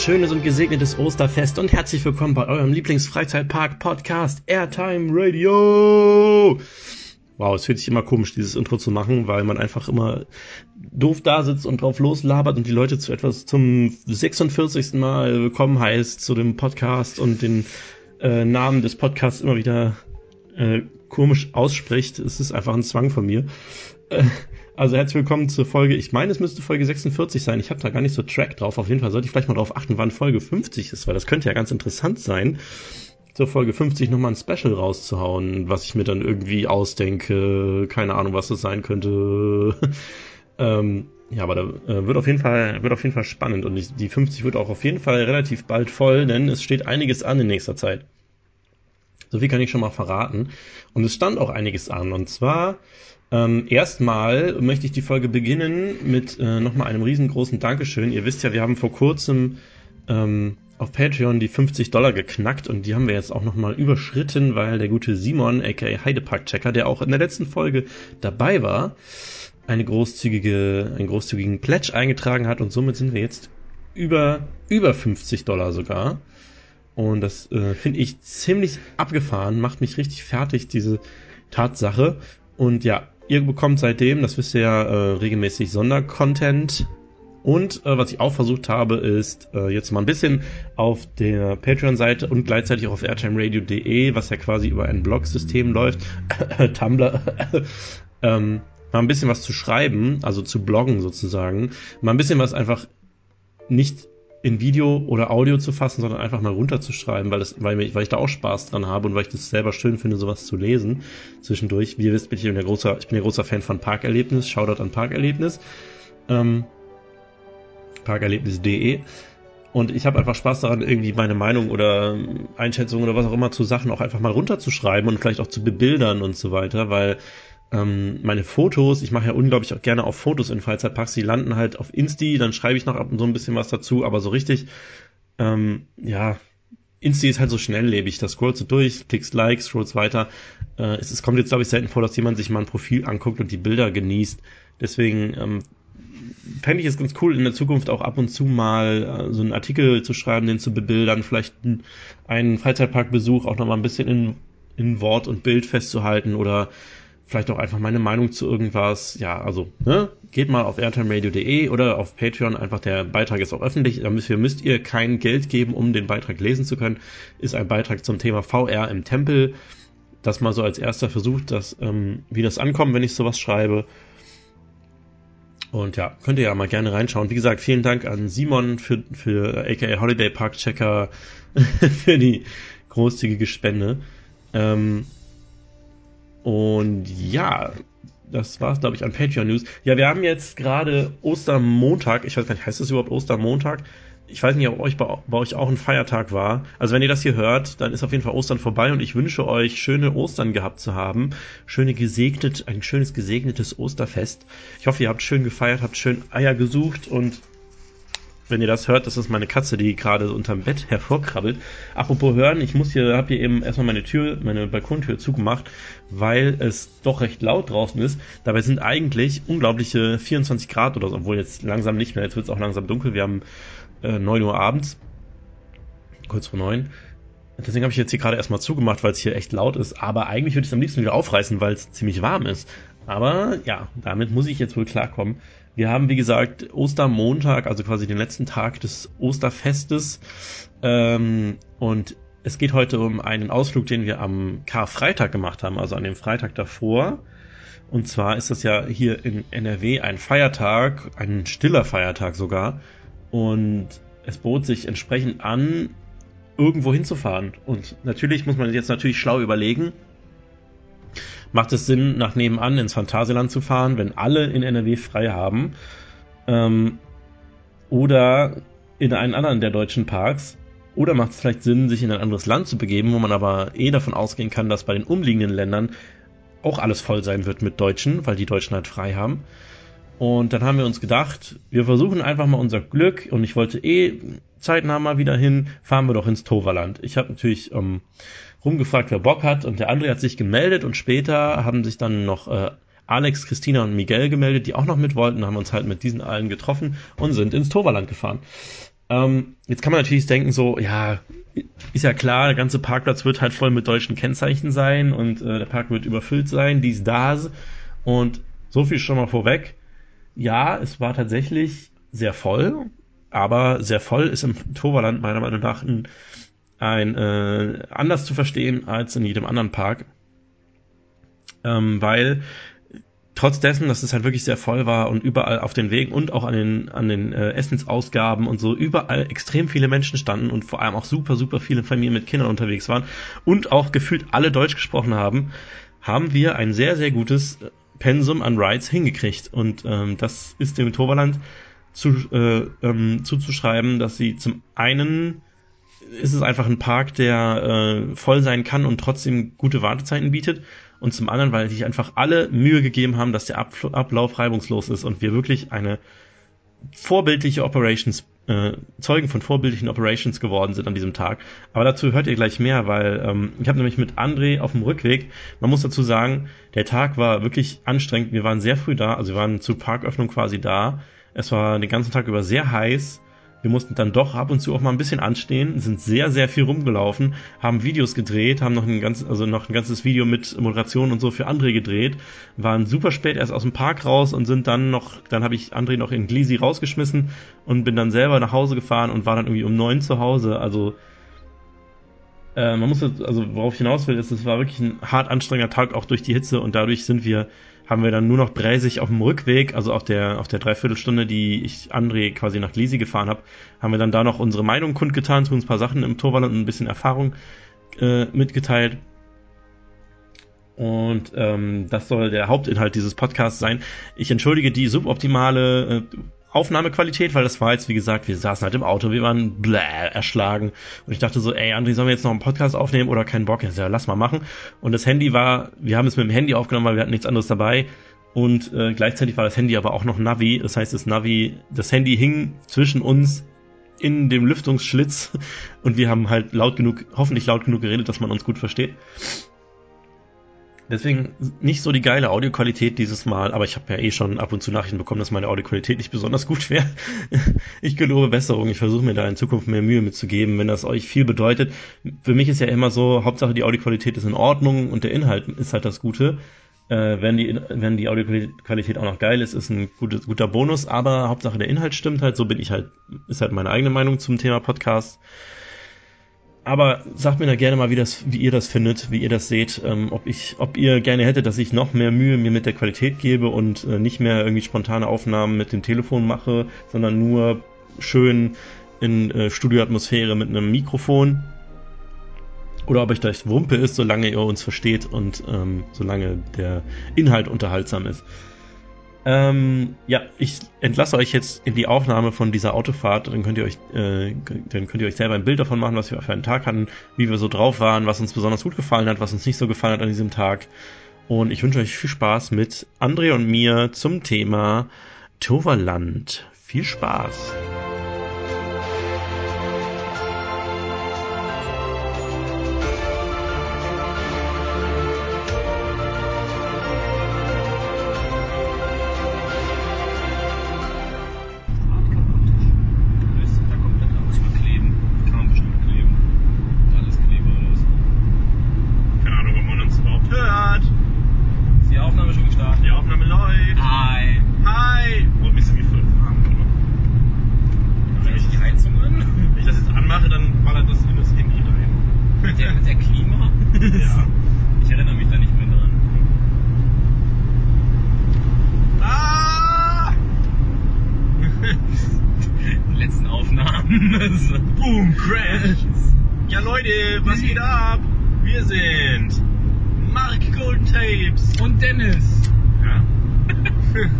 Wunderschönes und gesegnetes Osterfest und herzlich willkommen bei eurem Lieblingsfreizeitpark-Podcast Airtime Radio. Wow, es fühlt sich immer komisch, dieses Intro zu machen, weil man einfach immer doof da sitzt und drauf loslabert und die Leute zu etwas zum 46. Mal willkommen heißt zu dem Podcast und den äh, Namen des Podcasts immer wieder äh, komisch ausspricht. Es ist einfach ein Zwang von mir. Äh, also herzlich willkommen zur Folge, ich meine, es müsste Folge 46 sein. Ich habe da gar nicht so Track drauf. Auf jeden Fall sollte ich vielleicht mal drauf achten, wann Folge 50 ist, weil das könnte ja ganz interessant sein, zur Folge 50 nochmal ein Special rauszuhauen, was ich mir dann irgendwie ausdenke. Keine Ahnung, was das sein könnte. ähm, ja, aber da äh, wird auf jeden Fall wird auf jeden Fall spannend und die, die 50 wird auch auf jeden Fall relativ bald voll, denn es steht einiges an in nächster Zeit. So viel kann ich schon mal verraten. Und es stand auch einiges an. Und zwar ähm, erstmal möchte ich die Folge beginnen mit äh, nochmal einem riesengroßen Dankeschön. Ihr wisst ja, wir haben vor kurzem ähm, auf Patreon die 50 Dollar geknackt und die haben wir jetzt auch nochmal überschritten, weil der gute Simon, aka Heidepark-Checker, der auch in der letzten Folge dabei war, eine großzügige, einen großzügigen Pledge eingetragen hat und somit sind wir jetzt über, über 50 Dollar sogar. Und das äh, finde ich ziemlich abgefahren, macht mich richtig fertig, diese Tatsache. Und ja, Ihr bekommt seitdem, das wisst ihr ja, äh, regelmäßig Sondercontent. Und äh, was ich auch versucht habe, ist äh, jetzt mal ein bisschen auf der Patreon-Seite und gleichzeitig auch auf airtimeradio.de, was ja quasi über ein Blog-System läuft, Tumblr, ähm, mal ein bisschen was zu schreiben, also zu bloggen sozusagen, mal ein bisschen was einfach nicht in Video oder Audio zu fassen, sondern einfach mal runterzuschreiben, weil, das, weil, ich, weil ich da auch Spaß dran habe und weil ich das selber schön finde, sowas zu lesen zwischendurch. Wie ihr wisst, bin ich, ein großer, ich bin ein großer Fan von Parkerlebnis. Shoutout an Parkerlebnis. Ähm, Parkerlebnis.de. Und ich habe einfach Spaß daran, irgendwie meine Meinung oder Einschätzung oder was auch immer zu Sachen auch einfach mal runterzuschreiben und vielleicht auch zu bebildern und so weiter, weil ähm, meine Fotos, ich mache ja unglaublich auch gerne auf Fotos in Freizeitparks, die landen halt auf Insti, dann schreibe ich noch ab und so ein bisschen was dazu, aber so richtig, ähm, ja, Insti ist halt so schnelllebig, da scrollst du durch, klickst Likes, scrollst weiter. Äh, es, es kommt jetzt, glaube ich, selten vor, dass jemand sich mal ein Profil anguckt und die Bilder genießt. Deswegen ähm, fände ich es ganz cool, in der Zukunft auch ab und zu mal äh, so einen Artikel zu schreiben, den zu bebildern, vielleicht einen Freizeitparkbesuch auch nochmal ein bisschen in, in Wort und Bild festzuhalten oder vielleicht auch einfach meine Meinung zu irgendwas. Ja, also, ne? Geht mal auf airtimeradio.de oder auf Patreon. Einfach der Beitrag ist auch öffentlich. Dafür müsst ihr kein Geld geben, um den Beitrag lesen zu können. Ist ein Beitrag zum Thema VR im Tempel. Das mal so als erster versucht, dass, ähm, wie das ankommt, wenn ich sowas schreibe. Und ja, könnt ihr ja mal gerne reinschauen. Wie gesagt, vielen Dank an Simon für, für aka Holiday Park Checker für die großzügige Spende. Ähm, und ja, das war's, glaube ich, an Patreon News. Ja, wir haben jetzt gerade Ostermontag. Ich weiß gar nicht, heißt das überhaupt Ostermontag? Ich weiß nicht, ob euch bei, bei, euch auch ein Feiertag war. Also wenn ihr das hier hört, dann ist auf jeden Fall Ostern vorbei und ich wünsche euch schöne Ostern gehabt zu haben. Schöne gesegnet, ein schönes gesegnetes Osterfest. Ich hoffe, ihr habt schön gefeiert, habt schön Eier gesucht und wenn ihr das hört, das ist meine Katze, die gerade unterm Bett hervorkrabbelt. Apropos hören, ich muss hier, habe hier eben erstmal meine Tür, meine Balkontür zugemacht, weil es doch recht laut draußen ist. Dabei sind eigentlich unglaubliche 24 Grad oder so, obwohl jetzt langsam nicht mehr, jetzt wird es auch langsam dunkel. Wir haben äh, 9 Uhr abends, kurz vor 9. Deswegen habe ich jetzt hier gerade erstmal zugemacht, weil es hier echt laut ist. Aber eigentlich würde ich es am liebsten wieder aufreißen, weil es ziemlich warm ist. Aber ja, damit muss ich jetzt wohl klarkommen. Wir haben, wie gesagt, Ostermontag, also quasi den letzten Tag des Osterfestes. Ähm, und es geht heute um einen Ausflug, den wir am Karfreitag gemacht haben, also an dem Freitag davor. Und zwar ist das ja hier in NRW ein Feiertag, ein stiller Feiertag sogar. Und es bot sich entsprechend an, irgendwo hinzufahren. Und natürlich muss man jetzt natürlich schlau überlegen, macht es Sinn, nach nebenan ins Phantasialand zu fahren, wenn alle in NRW frei haben? Ähm, oder in einen anderen der deutschen Parks? Oder macht es vielleicht Sinn, sich in ein anderes Land zu begeben, wo man aber eh davon ausgehen kann, dass bei den umliegenden Ländern auch alles voll sein wird mit Deutschen, weil die Deutschen halt frei haben. Und dann haben wir uns gedacht, wir versuchen einfach mal unser Glück und ich wollte eh zeitnah mal wieder hin, fahren wir doch ins Toverland. Ich habe natürlich ähm, rumgefragt, wer Bock hat und der André hat sich gemeldet und später haben sich dann noch äh, Alex, Christina und Miguel gemeldet, die auch noch mit wollten, haben uns halt mit diesen allen getroffen und sind ins Toverland gefahren. Ähm, jetzt kann man natürlich denken, so, ja, ist ja klar, der ganze Parkplatz wird halt voll mit deutschen Kennzeichen sein und äh, der Park wird überfüllt sein, dies, das. Und so viel schon mal vorweg. Ja, es war tatsächlich sehr voll, aber sehr voll ist im Toverland meiner Meinung nach ein, ein äh, anders zu verstehen als in jedem anderen Park. Ähm, weil trotz dessen, dass es halt wirklich sehr voll war und überall auf den Wegen und auch an den, an den äh, Essensausgaben und so überall extrem viele Menschen standen und vor allem auch super, super viele Familien mit Kindern unterwegs waren und auch gefühlt alle Deutsch gesprochen haben, haben wir ein sehr, sehr gutes Pensum an Rides hingekriegt. Und ähm, das ist dem Toverland zu, äh, ähm, zuzuschreiben, dass sie zum einen ist es einfach ein Park, der äh, voll sein kann und trotzdem gute Wartezeiten bietet und zum anderen, weil sich einfach alle Mühe gegeben haben, dass der Ablauf reibungslos ist und wir wirklich eine vorbildliche Operations, äh, Zeugen von vorbildlichen Operations geworden sind an diesem Tag. Aber dazu hört ihr gleich mehr, weil ähm, ich habe nämlich mit André auf dem Rückweg, man muss dazu sagen, der Tag war wirklich anstrengend. Wir waren sehr früh da, also wir waren zur Parköffnung quasi da. Es war den ganzen Tag über sehr heiß wir mussten dann doch ab und zu auch mal ein bisschen anstehen, sind sehr, sehr viel rumgelaufen, haben Videos gedreht, haben noch ein ganz, also noch ein ganzes Video mit Moderation und so für André gedreht, waren super spät erst aus dem Park raus und sind dann noch, dann habe ich André noch in Glisi rausgeschmissen und bin dann selber nach Hause gefahren und war dann irgendwie um neun zu Hause. Also äh, man muss, also worauf ich hinaus will, ist, es war wirklich ein hart anstrengender Tag, auch durch die Hitze und dadurch sind wir haben wir dann nur noch Breisig auf dem Rückweg, also auf der, auf der Dreiviertelstunde, die ich André quasi nach Lisi gefahren habe, haben wir dann da noch unsere Meinung kundgetan zu uns ein paar Sachen im Torwald und ein bisschen Erfahrung äh, mitgeteilt. Und ähm, das soll der Hauptinhalt dieses Podcasts sein. Ich entschuldige die suboptimale äh, Aufnahmequalität, weil das war jetzt, wie gesagt, wir saßen halt im Auto, wir waren bläh, erschlagen. Und ich dachte so, ey, André, sollen wir jetzt noch einen Podcast aufnehmen oder keinen Bock? Ja, lass mal machen. Und das Handy war, wir haben es mit dem Handy aufgenommen, weil wir hatten nichts anderes dabei. Und äh, gleichzeitig war das Handy aber auch noch Navi. Das heißt, das Navi, das Handy hing zwischen uns in dem Lüftungsschlitz und wir haben halt laut genug, hoffentlich laut genug geredet, dass man uns gut versteht. Deswegen nicht so die geile Audioqualität dieses Mal, aber ich habe ja eh schon ab und zu Nachrichten bekommen, dass meine Audioqualität nicht besonders gut wäre. Ich gelobe Besserung. Ich versuche mir da in Zukunft mehr Mühe mitzugeben, wenn das euch viel bedeutet. Für mich ist ja immer so, Hauptsache die Audioqualität ist in Ordnung und der Inhalt ist halt das Gute. Äh, wenn, die, wenn die Audioqualität auch noch geil ist, ist ein gutes, guter Bonus, aber Hauptsache der Inhalt stimmt halt, so bin ich halt, ist halt meine eigene Meinung zum Thema Podcast. Aber sagt mir da gerne mal, wie, das, wie ihr das findet, wie ihr das seht, ähm, ob, ich, ob ihr gerne hättet, dass ich noch mehr Mühe mir mit der Qualität gebe und äh, nicht mehr irgendwie spontane Aufnahmen mit dem Telefon mache, sondern nur schön in äh, Studioatmosphäre mit einem Mikrofon. Oder ob euch das Wumpe ist, solange ihr uns versteht und ähm, solange der Inhalt unterhaltsam ist. Ähm, ja, ich entlasse euch jetzt in die Aufnahme von dieser Autofahrt. Dann könnt ihr euch, äh, dann könnt ihr euch selber ein Bild davon machen, was wir für einen Tag hatten, wie wir so drauf waren, was uns besonders gut gefallen hat, was uns nicht so gefallen hat an diesem Tag. Und ich wünsche euch viel Spaß mit André und mir zum Thema Toverland. Viel Spaß! Scheiße. Boom, Crash. Ja, Leute, was geht ab? Wir sind Mark Golden Tapes. Und Dennis. Ja.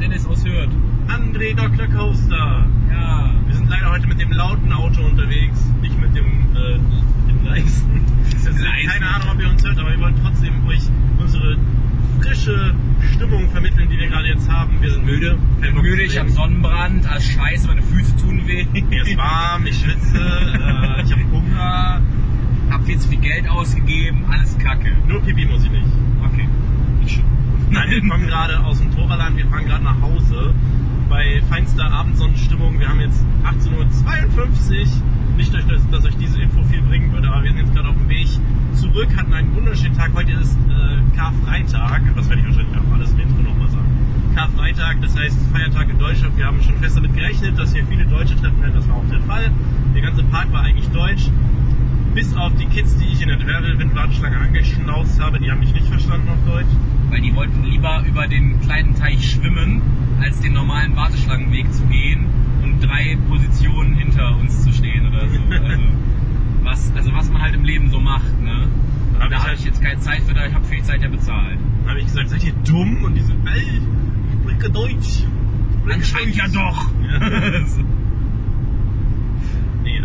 Dennis aus Hürth. André Dr. Coaster. Ja. Wir sind leider heute mit dem lauten Auto unterwegs, nicht mit dem, äh, dem leisen. Keine Ahnung, ob ihr uns hört, aber wir wollen trotzdem euch unsere frische Stimmung vermitteln, die wir gerade jetzt haben. Wir sind müde. müde, ich habe Sonnenbrand, alles scheiße, meine Füße tun weh. Mir ist warm, ich schwitze, äh, ich habe Hunger, habe viel zu viel Geld ausgegeben, alles kacke. Nur Pipi muss ich nicht. Okay. Ich schon. Nein, wir kommen gerade aus dem Toraland, wir fahren gerade nach Hause bei feinster Abendsonnenstimmung. Wir haben jetzt 18.52 Uhr dass, dass euch diese Info viel bringen würde, aber wir sind jetzt gerade auf dem Weg zurück, hatten einen wunderschönen Tag. Heute ist äh, Karfreitag. Das werde ich wahrscheinlich auch alles im Intro nochmal sagen. Karfreitag, das heißt Feiertag in Deutschland. Wir haben schon fest damit gerechnet, dass hier viele Deutsche treffen werden. Das war auch der Fall. Der ganze Park war eigentlich deutsch. Bis auf die Kids, die ich in der Travel-Wind-Warteschlange angeschnauzt habe, die haben mich nicht verstanden auf Deutsch. Weil die wollten lieber über den kleinen Teich schwimmen, als den normalen Warteschlangenweg zu gehen und drei Positionen hinter uns zu stehen oder so. Also was, also was man halt im Leben so macht, ne? Da hab Da habe halt- ich jetzt keine Zeit für, da ich habe für die Zeit ja bezahlt. Dann habe ich gesagt, seid ihr dumm? Und die so, ey, ich spreche Deutsch. Ich Anscheinend ja doch. Ja. So.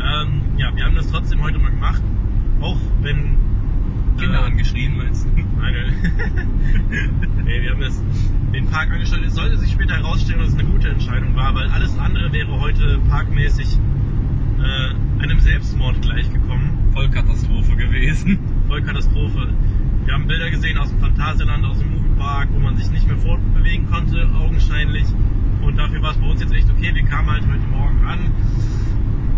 Ähm, ja, wir haben das trotzdem heute mal gemacht. Auch wenn. Kinder äh, angeschrien, meinst du? Nein, nee, wir haben das, den Park angeschaut. Es sollte sich später herausstellen, dass es eine gute Entscheidung war, weil alles andere wäre heute parkmäßig äh, einem Selbstmord gleichgekommen. Vollkatastrophe gewesen. Vollkatastrophe. Wir haben Bilder gesehen aus dem Phantasialand, aus dem Moviepark, wo man sich nicht mehr fortbewegen konnte, augenscheinlich. Und dafür war es bei uns jetzt echt okay. Wir kamen halt heute Morgen an,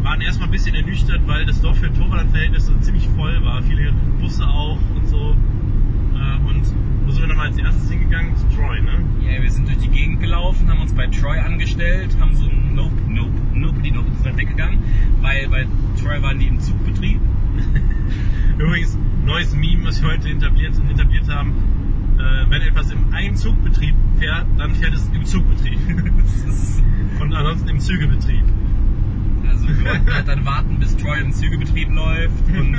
waren erstmal ein bisschen ernüchtert, weil das Dorf für Torwart-Verhältnisse ziemlich voll war. Viele Busse auch und so. Äh, Und wo sind wir dann als erstes hingegangen? Zu Troy, ne? Ja, wir sind durch die Gegend gelaufen, haben uns bei Troy angestellt, haben so ein Nope, Nope, Nope, die Nope sind weggegangen, weil bei Troy waren die im Zugbetrieb. Übrigens, neues Meme, was wir heute etabliert, etabliert haben. Äh, wenn etwas im Einzugbetrieb fährt, dann fährt es im Zugbetrieb. Und ansonsten im Zügebetrieb. Also wir wollten halt dann warten, bis Troy im Zügebetrieb läuft und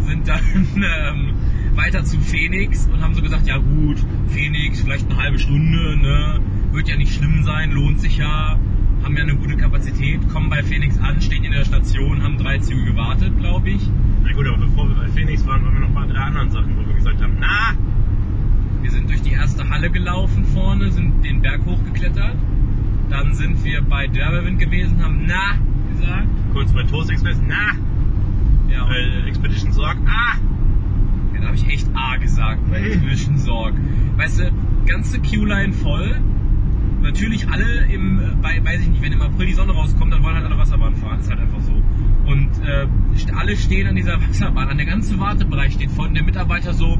sind dann ähm, weiter zu Phoenix und haben so gesagt, ja gut, Phoenix, vielleicht eine halbe Stunde, ne? Wird ja nicht schlimm sein, lohnt sich ja, haben ja eine gute Kapazität, kommen bei Phoenix an, stehen in der Station, haben drei Züge gewartet, glaube ich. Na gut, aber bevor wir bei Phoenix waren, waren wir noch bei drei anderen Sachen, wo wir gesagt haben, na, Wir sind durch die erste Halle gelaufen vorne, sind den Berg hochgeklettert. Dann sind wir bei Derberwind gewesen, haben na gesagt. kurz bei Toast Express, na, Ja, bei Expedition Sorg, ah, ja da habe ich echt A gesagt bei Expedition Sorg. Weißt du, ganze Q-Line voll. Natürlich alle im, bei, weiß ich nicht, wenn im April die Sonne rauskommt, dann wollen halt alle Wasserbahn fahren. Ist halt einfach so. Und äh, alle stehen an dieser Wasserbahn. An der ganze Wartebereich steht voll. Und der Mitarbeiter so,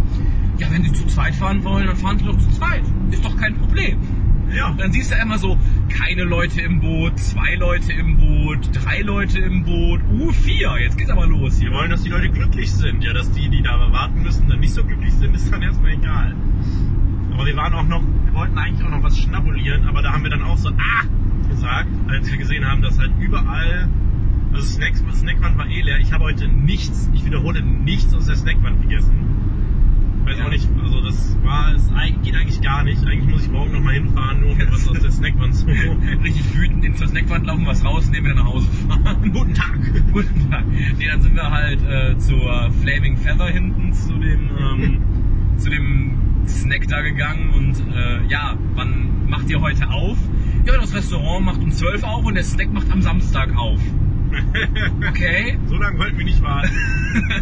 ja, wenn sie zu zweit fahren wollen, dann fahren sie doch zu zweit. Ist doch kein Problem. Ja, Dann siehst du immer so, keine Leute im Boot, zwei Leute im Boot, drei Leute im Boot, uh, vier, jetzt geht's aber los wir wollen, dass die Leute glücklich sind. Ja, dass die, die da warten müssen, dann nicht so glücklich sind, ist dann erstmal egal. Aber wir waren auch noch, wir wollten eigentlich auch noch was schnabulieren, aber da haben wir dann auch so, ah, gesagt, als wir gesehen haben, dass halt überall, also Snacks, Snackwand war eh leer. Ich habe heute nichts, ich wiederhole, nichts aus der Snackwand gegessen. Weiß auch nicht, also das war, es geht eigentlich gar nicht. Eigentlich muss ich morgen nochmal hinfahren, nur um was aus der Snackwand zu holen. Richtig wütend in zur Snackwand laufen, was rausnehmen, wieder nach Hause fahren. Guten Tag! Guten Tag. Nee, dann sind wir halt äh, zur Flaming Feather hinten, zu dem, ähm, zu dem Snack da gegangen und äh, ja, wann macht ihr heute auf? Ja, das Restaurant macht um 12 auf und der Snack macht am Samstag auf. Okay. so lange wollten wir nicht warten.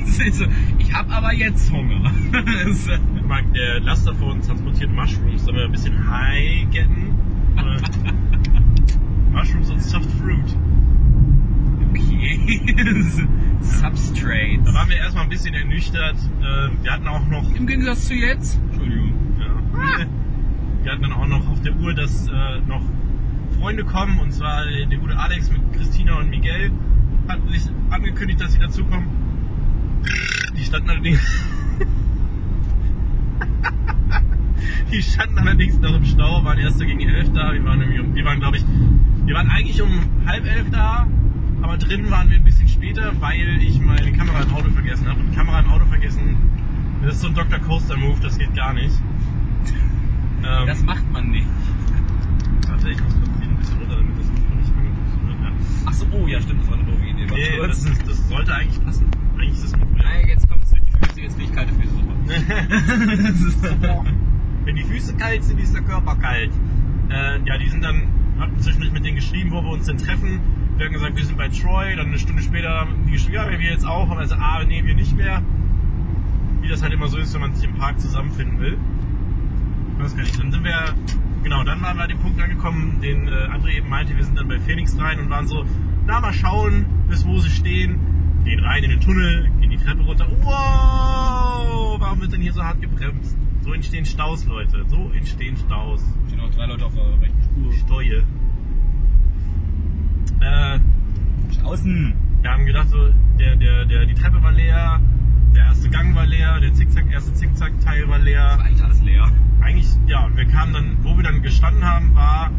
Das so, ich habe aber jetzt Hunger. Das mal, der Laster vor uns transportiert Mushrooms, sollen wir ein bisschen High getten? Mushrooms und Soft Fruit. okay. Substrate. Da waren wir erstmal ein bisschen ernüchtert. Äh, Wir hatten auch noch, Im Gegensatz zu jetzt. Entschuldigung. ja, wir hatten dann auch noch auf der Uhr, dass äh, noch Freunde kommen, und zwar der gute Alex mit Christina und Miguel hatten sich angekündigt, dass sie dazukommen. Die standen allerdings, die standen allerdings noch im Stau, waren erst gegen elf da. Wir waren, irgendwie um, wir waren, glaube ich, wir waren eigentlich um halb elf da, aber drin waren wir ein bisschen später, weil ich meine Kamera im Auto vergessen habe. Und Kamera im Auto vergessen, das ist so ein Dr. Coaster Move, das geht gar nicht. Ähm, Das macht man nicht. warte, ich muss kurz hier ein bisschen runter, damit das Mikro nicht angepasst wird. Ja. Ach so, oh ja, stimmt, das war eine doofe Idee. Nee, das, ist, das sollte eigentlich passen. Eigentlich ist das Mikro ja. Nein, jetzt kommt's durch die Füße, jetzt krieg ich kalte Füße. Super. Wenn die Füße kalt sind, ist der Körper kalt. Äh, ja, die sind dann, hatten zwischendurch mit denen geschrieben, wo wir uns denn treffen. Wir haben gesagt, wir sind bei Troy. Dann eine Stunde später haben die geschrieben, ja, wir jetzt auch. Aber also, ah, nee, wir nicht mehr. Wie das halt immer so ist, wenn man sich im Park zusammenfinden will. Ich weiß gar nicht. Dann sind wir, genau, dann waren wir an dem Punkt angekommen, den äh, André eben meinte, wir sind dann bei Phoenix rein und waren so, da mal schauen, bis wo sie stehen. Gehen rein in den Tunnel, gehen die Treppe runter. Wow, warum wird denn hier so hart gebremst? So entstehen Staus, Leute. So entstehen Staus. Stehen auch drei Leute auf der rechten Spur. Steue. Äh, Außen. wir haben gedacht, so, der, der, der, die Treppe war leer, der erste Gang war leer, der Zickzack, erste Zickzack-Teil war leer. Das war eigentlich alles leer. Eigentlich, ja, und wir kamen dann, wo wir dann gestanden haben, war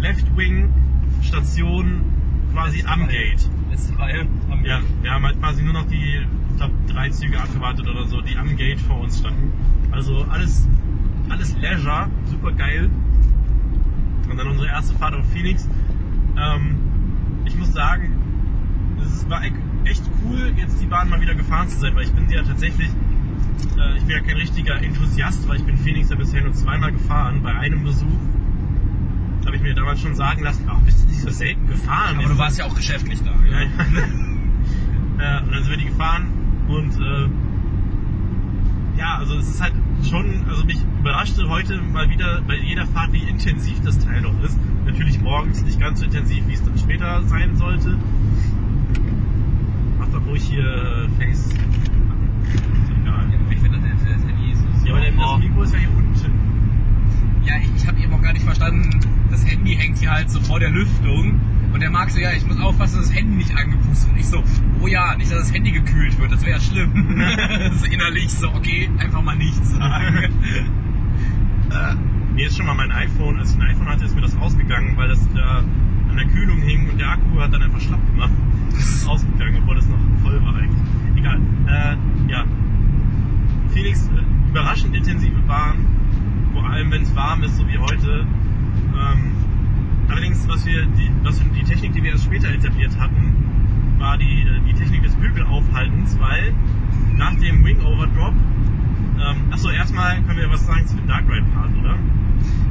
Left Wing Station quasi Letzte am Reihe. Gate. Letzte Reihe. Am Ja, wir haben halt quasi nur noch die, ich glaube, drei Züge abgewartet oder so, die am Gate vor uns standen. Also alles, alles Leisure, super geil. Und dann unsere erste Fahrt auf Phoenix. Ähm, ich muss sagen, es war e- echt cool, jetzt die Bahn mal wieder gefahren zu sein, weil ich bin sie ja tatsächlich, äh, ich bin ja kein richtiger Enthusiast, weil ich bin Phoenix ja bisher nur zweimal gefahren, bei einem Besuch. Habe ich mir damals schon sagen lassen, ach, bist du nicht so selten gefahren? Aber du warst ja auch geschäftlich da. Ja, meine, äh, und dann sind wir die gefahren und äh, ja, also es ist halt schon, also mich überraschte heute mal wieder bei jeder Fahrt, wie intensiv das Teil doch ist. Natürlich morgens nicht ganz so intensiv, wie es dann später sein sollte. Mach doch ruhig hier Face. Ist egal. Ich finde, das, das Handy ist so. Ja, aber das Mikro ist ja hier unten. Ja, ich, ich habe eben auch gar nicht verstanden, das Handy hängt hier halt so vor der Lüftung. Und der Marc so, ja, ich muss aufpassen, dass das Handy nicht angepustet wird. Und ich so, oh ja, nicht, dass das Handy gekühlt wird, das wäre ja schlimm. so innerlich so, okay, einfach mal nichts sagen. Äh, mir ist schon mal mein iPhone, als ich ein iPhone hatte, ist mir das ausgegangen, weil das da an der Kühlung hing und der Akku hat dann einfach schlapp gemacht. Das ist ausgegangen, obwohl das noch voll war eigentlich. Egal. Äh, ja. Phoenix, äh, überraschend intensive Bahn, vor allem wenn es warm ist, so wie heute. Ähm, allerdings, was wir, die, was die Technik, die wir erst später etabliert hatten, war die, äh, die Technik des Bügelaufhaltens, weil nach dem Wing Overdrop ähm, achso, erstmal können wir was sagen zu dem Dark Ride Part, oder?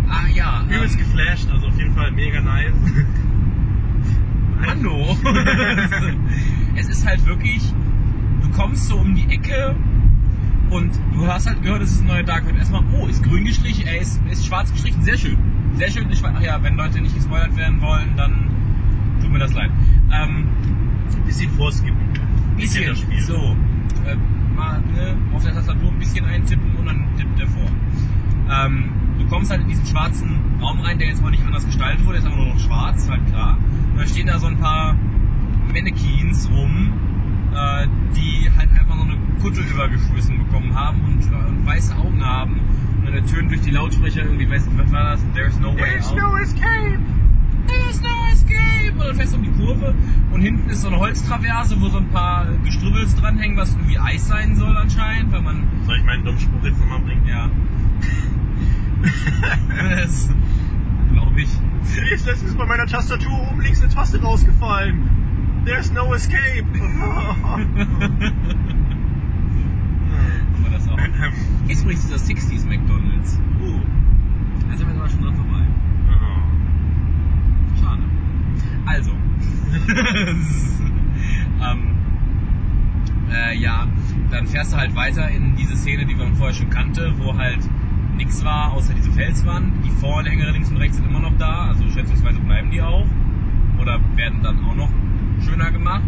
ah ja, Übelst ähm, geflasht, also auf jeden Fall mega nice. Hallo. es ist halt wirklich, du kommst so um die Ecke und du hast halt gehört, es ist ein neuer Dark Ride. Erstmal, oh, ist grün gestrichen, er ist, ist schwarz gestrichen, sehr schön. Sehr schön, ich, ach ja, wenn Leute nicht gespoilert werden wollen, dann tut mir das leid. Ähm, Ein bisschen vorskippen. Kenn bisschen, das Spiel. so, äh, mal ne, auf der Tastatur ein bisschen eintippen und dann tippt er vor. Ähm, du kommst halt in diesen schwarzen Raum rein, der jetzt auch nicht anders gestaltet wurde, ist aber nur noch schwarz, halt klar. Und dann stehen da so ein paar Mannequins rum, äh, die halt einfach noch eine Kutte übergeschmissen bekommen haben und, äh, und weiße Augen haben. Und dann ertönt durch die Lautsprecher irgendwie, weiß nicht, was war das? There's no way out. escape! There's no escape! Und dann fährst du um die Kurve und hinten ist so eine Holztraverse, wo so ein paar Gestrübbels dranhängen, was irgendwie Eis sein soll anscheinend, weil man, Soll ich meinen dummen Spruch jetzt nochmal bringen? ja. das glaube ich. Ist letztens bei meiner Tastatur oben links eine Taste rausgefallen. There's no escape. Aber das auch. Hier ist übrigens dieser 60s McDonalds. uh. Da sind wir sogar schon dran vorbei. Schade. Also. ähm, äh, ja, dann fährst du halt weiter in diese Szene, die man vorher schon kannte, wo halt nichts war, außer diese Felswand. Die Vorhänge links und rechts sind immer noch da, also schätzungsweise bleiben die auch. Oder werden dann auch noch schöner gemacht.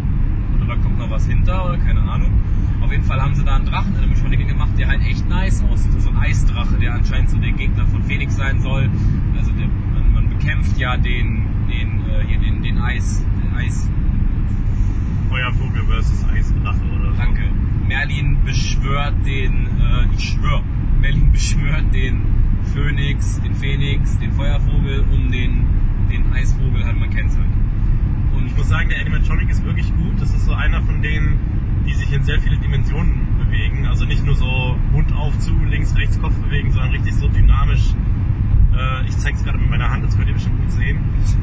Oder da kommt noch was hinter, oder keine Ahnung. Auf jeden Fall haben sie da einen Drachen in der Beschleunigung gemacht, der halt echt nice aussieht. So ein Eisdrache, der anscheinend so der Gegner von Phoenix sein soll. Also der, man, man bekämpft ja den, den, äh, hier den, den Eis, den Eis, Feuervogel versus Eisdrache oder so. danke. Merlin beschwört den, äh, ich schwör, Merlin beschwört den Phönix, den Phoenix, den Feuervogel, um den, den Eisvogel halt, man kennt's halt. Und Ich muss sagen, der Animatronic ist wirklich gut. Das ist so einer von denen, die sich in sehr viele Dimensionen bewegen. Also nicht nur so Mund auf zu, links, rechts, Kopf bewegen, sondern richtig so dynamisch. Äh, ich zeige es gerade mit meiner Hand, das könnt ihr bestimmt gut sehen.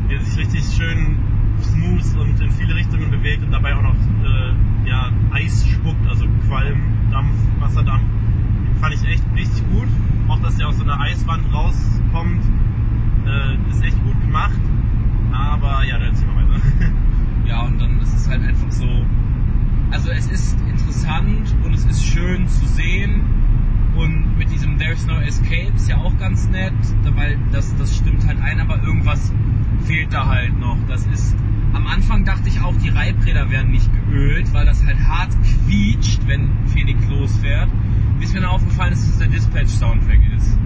Der sich richtig schön smooth und in viele Richtungen bewegt und dabei auch noch äh, ja, Eis spuckt, also Qualm, Dampf, Wasserdampf. Den fand ich echt richtig gut. Auch dass der aus so einer Eiswand rauskommt, äh, ist echt gut gemacht. Aber ja, erzähl mal weiter. Ja, und dann ist es halt einfach so. Also es ist interessant und es ist schön zu sehen. Und mit diesem There's No Escape ist ja auch ganz nett, weil das, das stimmt halt ein, aber irgendwas fehlt da halt noch. Das ist, am Anfang dachte ich auch, die Reibräder wären nicht geölt, weil das halt hart quietscht, wenn Phoenix losfährt. Bis mir dann aufgefallen ist, dass es der Dispatch-Soundtrack ist.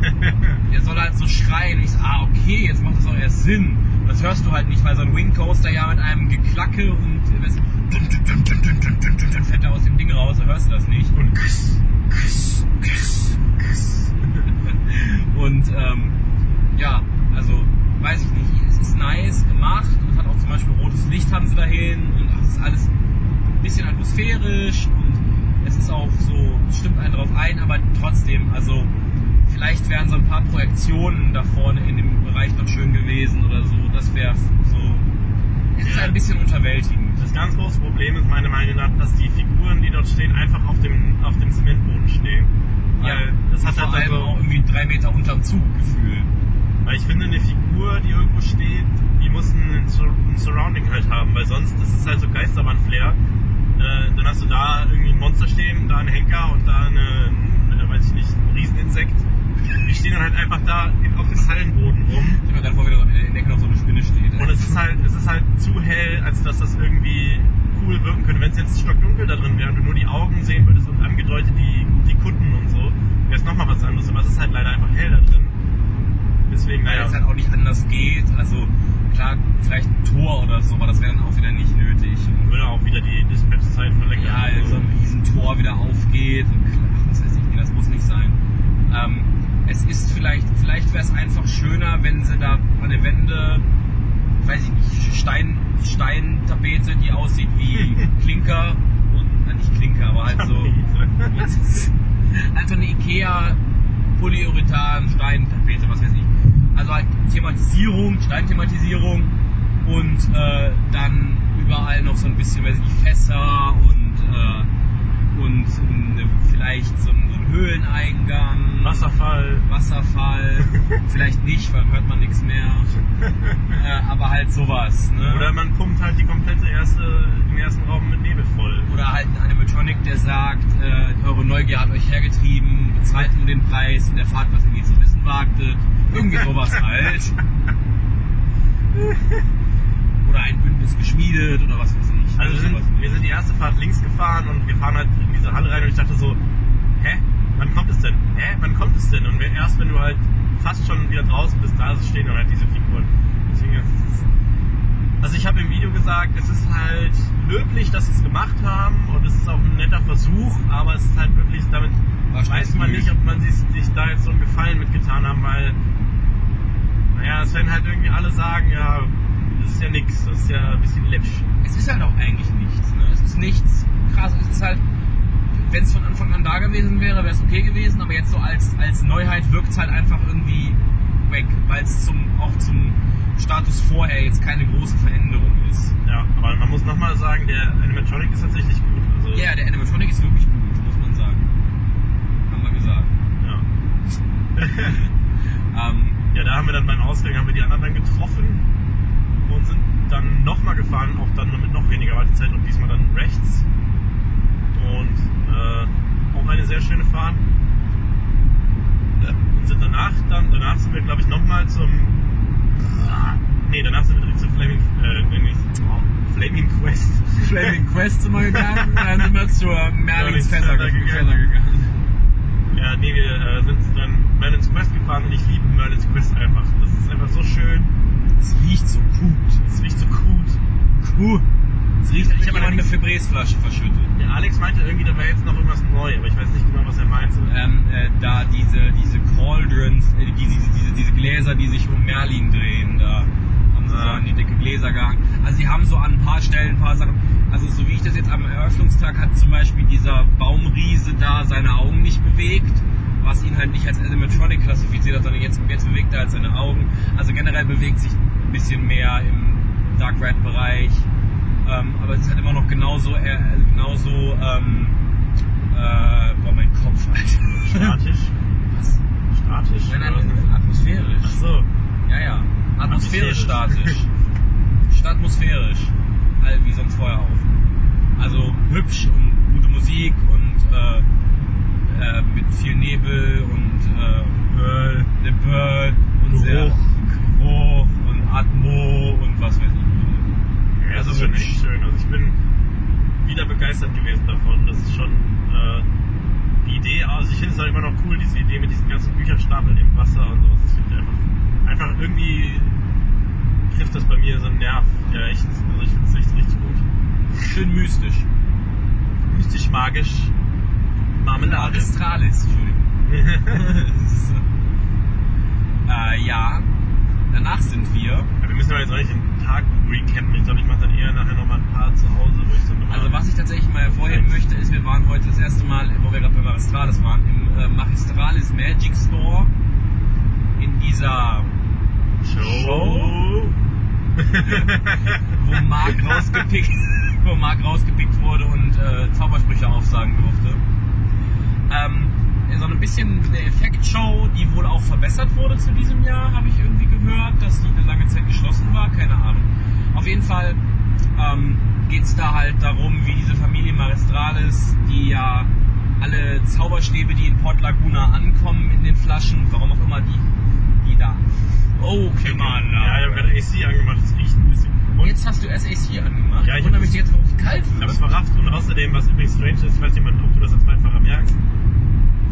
Der soll halt so schreien. Ich so, ah, okay, jetzt macht das auch erst Sinn. Das hörst du halt nicht, weil so ein Wing Coaster ja mit einem Geklacke und dann fährt er aus dem Ding raus, da hörst du das nicht. Und Kuss, Kuss, Kuss, Kuss. Und ähm, ja, also weiß ich nicht, es ist nice gemacht und hat auch zum Beispiel rotes Licht haben sie dahin und ach, es ist alles ein bisschen atmosphärisch und es ist auch so, es stimmt einen drauf ein, aber trotzdem, also vielleicht wären so ein paar Projektionen da vorne in dem Bereich noch schön gewesen oder so, das wäre so, es ist Ja. ein bisschen unterwältigend. Das ganz große Problem ist meiner Meinung nach, dass die Figuren, die dort stehen, einfach auf dem, auf dem Zementboden stehen. Weil das hat halt also, auch irgendwie drei Meter unterm Zug gefühlt. weil ich finde, eine Figur, die irgendwo steht, die muss ein, ein Surrounding halt haben, weil sonst ist es halt so Geisterbahn-Flair. Äh, dann hast du da irgendwie ein Monster stehen, da einen Henker und da eine, eine weiß ich nicht, ein Rieseninsekt. Die stehen dann halt einfach da auf dem Hallenboden rum. Ich mir gerade vor, wie da in der Ecke noch so eine Spinne steht. Und es ist halt, es ist halt zu hell, als dass das irgendwie cool wirken könnte. Wenn es jetzt stockdunkel da drin wäre und du nur die Augen sehen würdest und angedeutet die, die Kutten und so, wäre es nochmal was anderes. Aber es ist halt leider einfach hell da drin. Deswegen, weil naja. es halt auch nicht anders geht. Also klar, vielleicht ein Tor oder so, aber das wäre dann auch wieder nicht nötig. Und würde auch wieder die Dispatch-Zeit verlängern. ja, Also, so ein Riesentor wieder aufgeht. Und klar, das heißt nicht, nee, das muss nicht sein. Ähm, es ist vielleicht, vielleicht wäre es einfach schöner, wenn sie da an der Wände, weiß ich nicht, Stein, Steintapete, die aussieht wie Klinker und na, nicht Klinker, aber halt so, jetzt, halt so eine Ikea Polyurethan Steintapete, was weiß ich. Also halt Thematisierung, Steinthematisierung und äh, dann überall noch so ein bisschen, weiß ich nicht, Fässer und äh, und äh, vielleicht so so ein Höhleneingang. Wasserfall. Wasserfall. vielleicht nicht, weil hört man nichts mehr. Äh, aber halt sowas. Ne? Oder man pumpt halt die komplette erste, den ersten Raum mit Nebel voll. Oder halt ein Animatronic, der sagt, äh, eure Neugier hat euch hergetrieben, bezahlt nur den Preis und erfahrt, was ihr nie zu wissen wagtet. Irgendwie sowas halt. Oder ein Bündnis geschmiedet oder was weiß ich. Also wir sind, wir sind die erste Fahrt links gefahren und wir fahren halt in diese Halle rein und ich dachte so, hä? Wann kommt es denn? Hä? Wann kommt es denn? Und erst wenn du halt fast schon wieder draußen bist, da stehen dann halt diese Figuren. Deswegen ist es, also ich habe im Video gesagt, es ist halt löblich, dass sie es gemacht haben und es ist auch ein netter Versuch, aber es ist halt wirklich, damit War weiß man nicht, ob man sich, sich da jetzt so einen Gefallen mitgetan haben, weil, naja, es werden halt irgendwie alle sagen, ja, das ist ja nix, das ist ja ein bisschen läppsch. Es ist halt auch eigentlich nichts. Ne? Es ist nichts krass. Es ist halt, wenn es von Anfang an da gewesen wäre, wäre es okay gewesen, aber jetzt so als, als Neuheit wirkt es halt einfach irgendwie weg, weil es zum, auch zum Status vorher jetzt keine große Veränderung ist. Ja, aber man muss nochmal sagen, der Animatronic ist tatsächlich gut. Also, Ja, der Animatronic ist wirklich gut, muss man sagen. Haben wir gesagt. ja. Ähm, ja, da haben wir dann beim Ausgang haben wir die anderen dann getroffen und sind dann nochmal gefahren, auch dann mit noch weniger Wartezeit und diesmal dann rechts. Und äh, auch eine sehr schöne Fahrt. Und sind danach dann, danach sind wir glaube ich nochmal zum Nee, danach sind wir direkt zur Flaming, äh, oh, Flaming Quest. Flaming Quest sind wir gegangen, dann sind wir zur Merlins Fässer Fässer ge- gegangen. Fässer gegangen. Ja, nee, wir äh, sind dann Merlin's Quest gefahren und ich liebe Merlin's Quest einfach. Das ist einfach so schön. Es riecht so gut. Es riecht so gut. Gut. Es riecht, als Ich hätte hab Febreze-Flasche verschüttet. Der Alex meinte irgendwie, da wäre jetzt noch irgendwas neu, aber ich weiß nicht genau, was er meinte. ähm, äh, da diese, diese Cauldrons, äh, diese, diese, diese Gläser, die sich um Merlin drehen, da haben sie so Ah. an die dicke Gläser gehangen. Also sie haben so an ein paar Stellen ein paar Sachen, also so wie ich das jetzt am Eröffnungstag hat zum Beispiel dieser Baumriese da seine Augen nicht bewegt, was ihn halt nicht als Animatronic klassifiziert hat, sondern jetzt, jetzt bewegt er halt seine Augen. Also generell bewegt sich ein bisschen mehr im Dark Ride Bereich. Ähm, aber es ist halt immer noch genauso, äh, genauso, ähm, äh, boah, mein Kopf, Alter. Statisch? Was? Statisch? Nein, nein, oder atmosphärisch. Ach so. Ja, ja. Atmosphärisch Atmosphärisch. statisch. Statmosphärisch. All wie sonst vorher auch. Also hübsch und gute Musik und äh, äh, mit viel Nebel und äh, Bird und Geruch. sehr Geruch und Atmo und was weiß ich. Ja, Also das ist wirklich. echt schön. Also ich bin wieder begeistert gewesen davon. Das ist schon äh, die Idee, also ich finde es halt immer noch cool, diese Idee mit diesen ganzen Bücherstapeln im Wasser und sowas. Das finde ich einfach, einfach irgendwie trifft das bei mir so einen Nerv. Ja, echt. Also ich finde es echt richtig gut. Schön mystisch. Mystisch, magisch, Marmelade. Magistralis, Entschuldigung. Ist, äh, ja, danach sind wir. Ja, wir müssen aber jetzt auch nicht den Tag recappen. Ich glaube, ich mache dann eher nachher nochmal ein paar zu Hause, wo ich dann nochmal... Also was ich tatsächlich mal hervorheben möchte, ist, wir waren heute das erste Mal, wo wir gerade bei Magistralis waren, im äh, Magistralis Magic Store. In dieser Show? wo Mark rausgepickt, wo Mark rausgepickt wurde und äh, Zaubersprüche aufsagen durfte. Ähm, so ein bisschen eine Effektshow, die wohl auch verbessert wurde zu diesem Jahr, habe ich irgendwie gehört, dass die eine lange Zeit geschlossen war, keine Ahnung. Auf jeden Fall ähm, geht es da halt darum, wie diese Familie Magistralis, die ja alle Zauberstäbe, die in Port Laguna ankommen in den Flaschen, warum auch immer die, die da. Oh, Mann. Ja, ich habe gerade AC angemacht, das riecht ein bisschen. Und Jetzt hast du SAC angemacht. Ja, ich wundere mich jetzt, warum es kalt Ich hab's wird. verrafft und außerdem, was übrigens strange ist, ich weiß nicht, ob du das als Beifahrer merkst,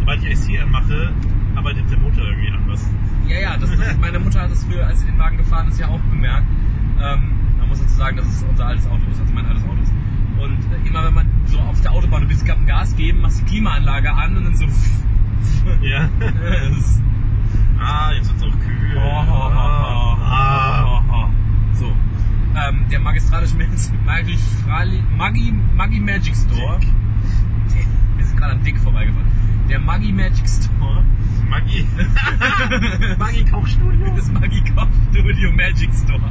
sobald ich AC anmache, arbeitet der Motor irgendwie anders. Ja, ja, das, das, meine Mutter hat das früher, als sie den Wagen gefahren ist, ja auch bemerkt. Ähm, man muss dazu sagen, dass es unser altes Auto ist, also mein altes Auto ist. Und äh, immer wenn man so auf der Autobahn, gerade am Gas geben, machst die Klimaanlage an und dann so. Ja. Ah, jetzt wird's auch kühl. Oh, oh, oh, oh, ah. oh, oh. So. Ähm, der magistralische Magi, Frali- Magi, Magi Magic Store. Wir sind gerade am Dick vorbeigefahren. Der Magi Magic Store. Maggi. Maggi Kochstudio. Das Magi Koch Studio Magic Store.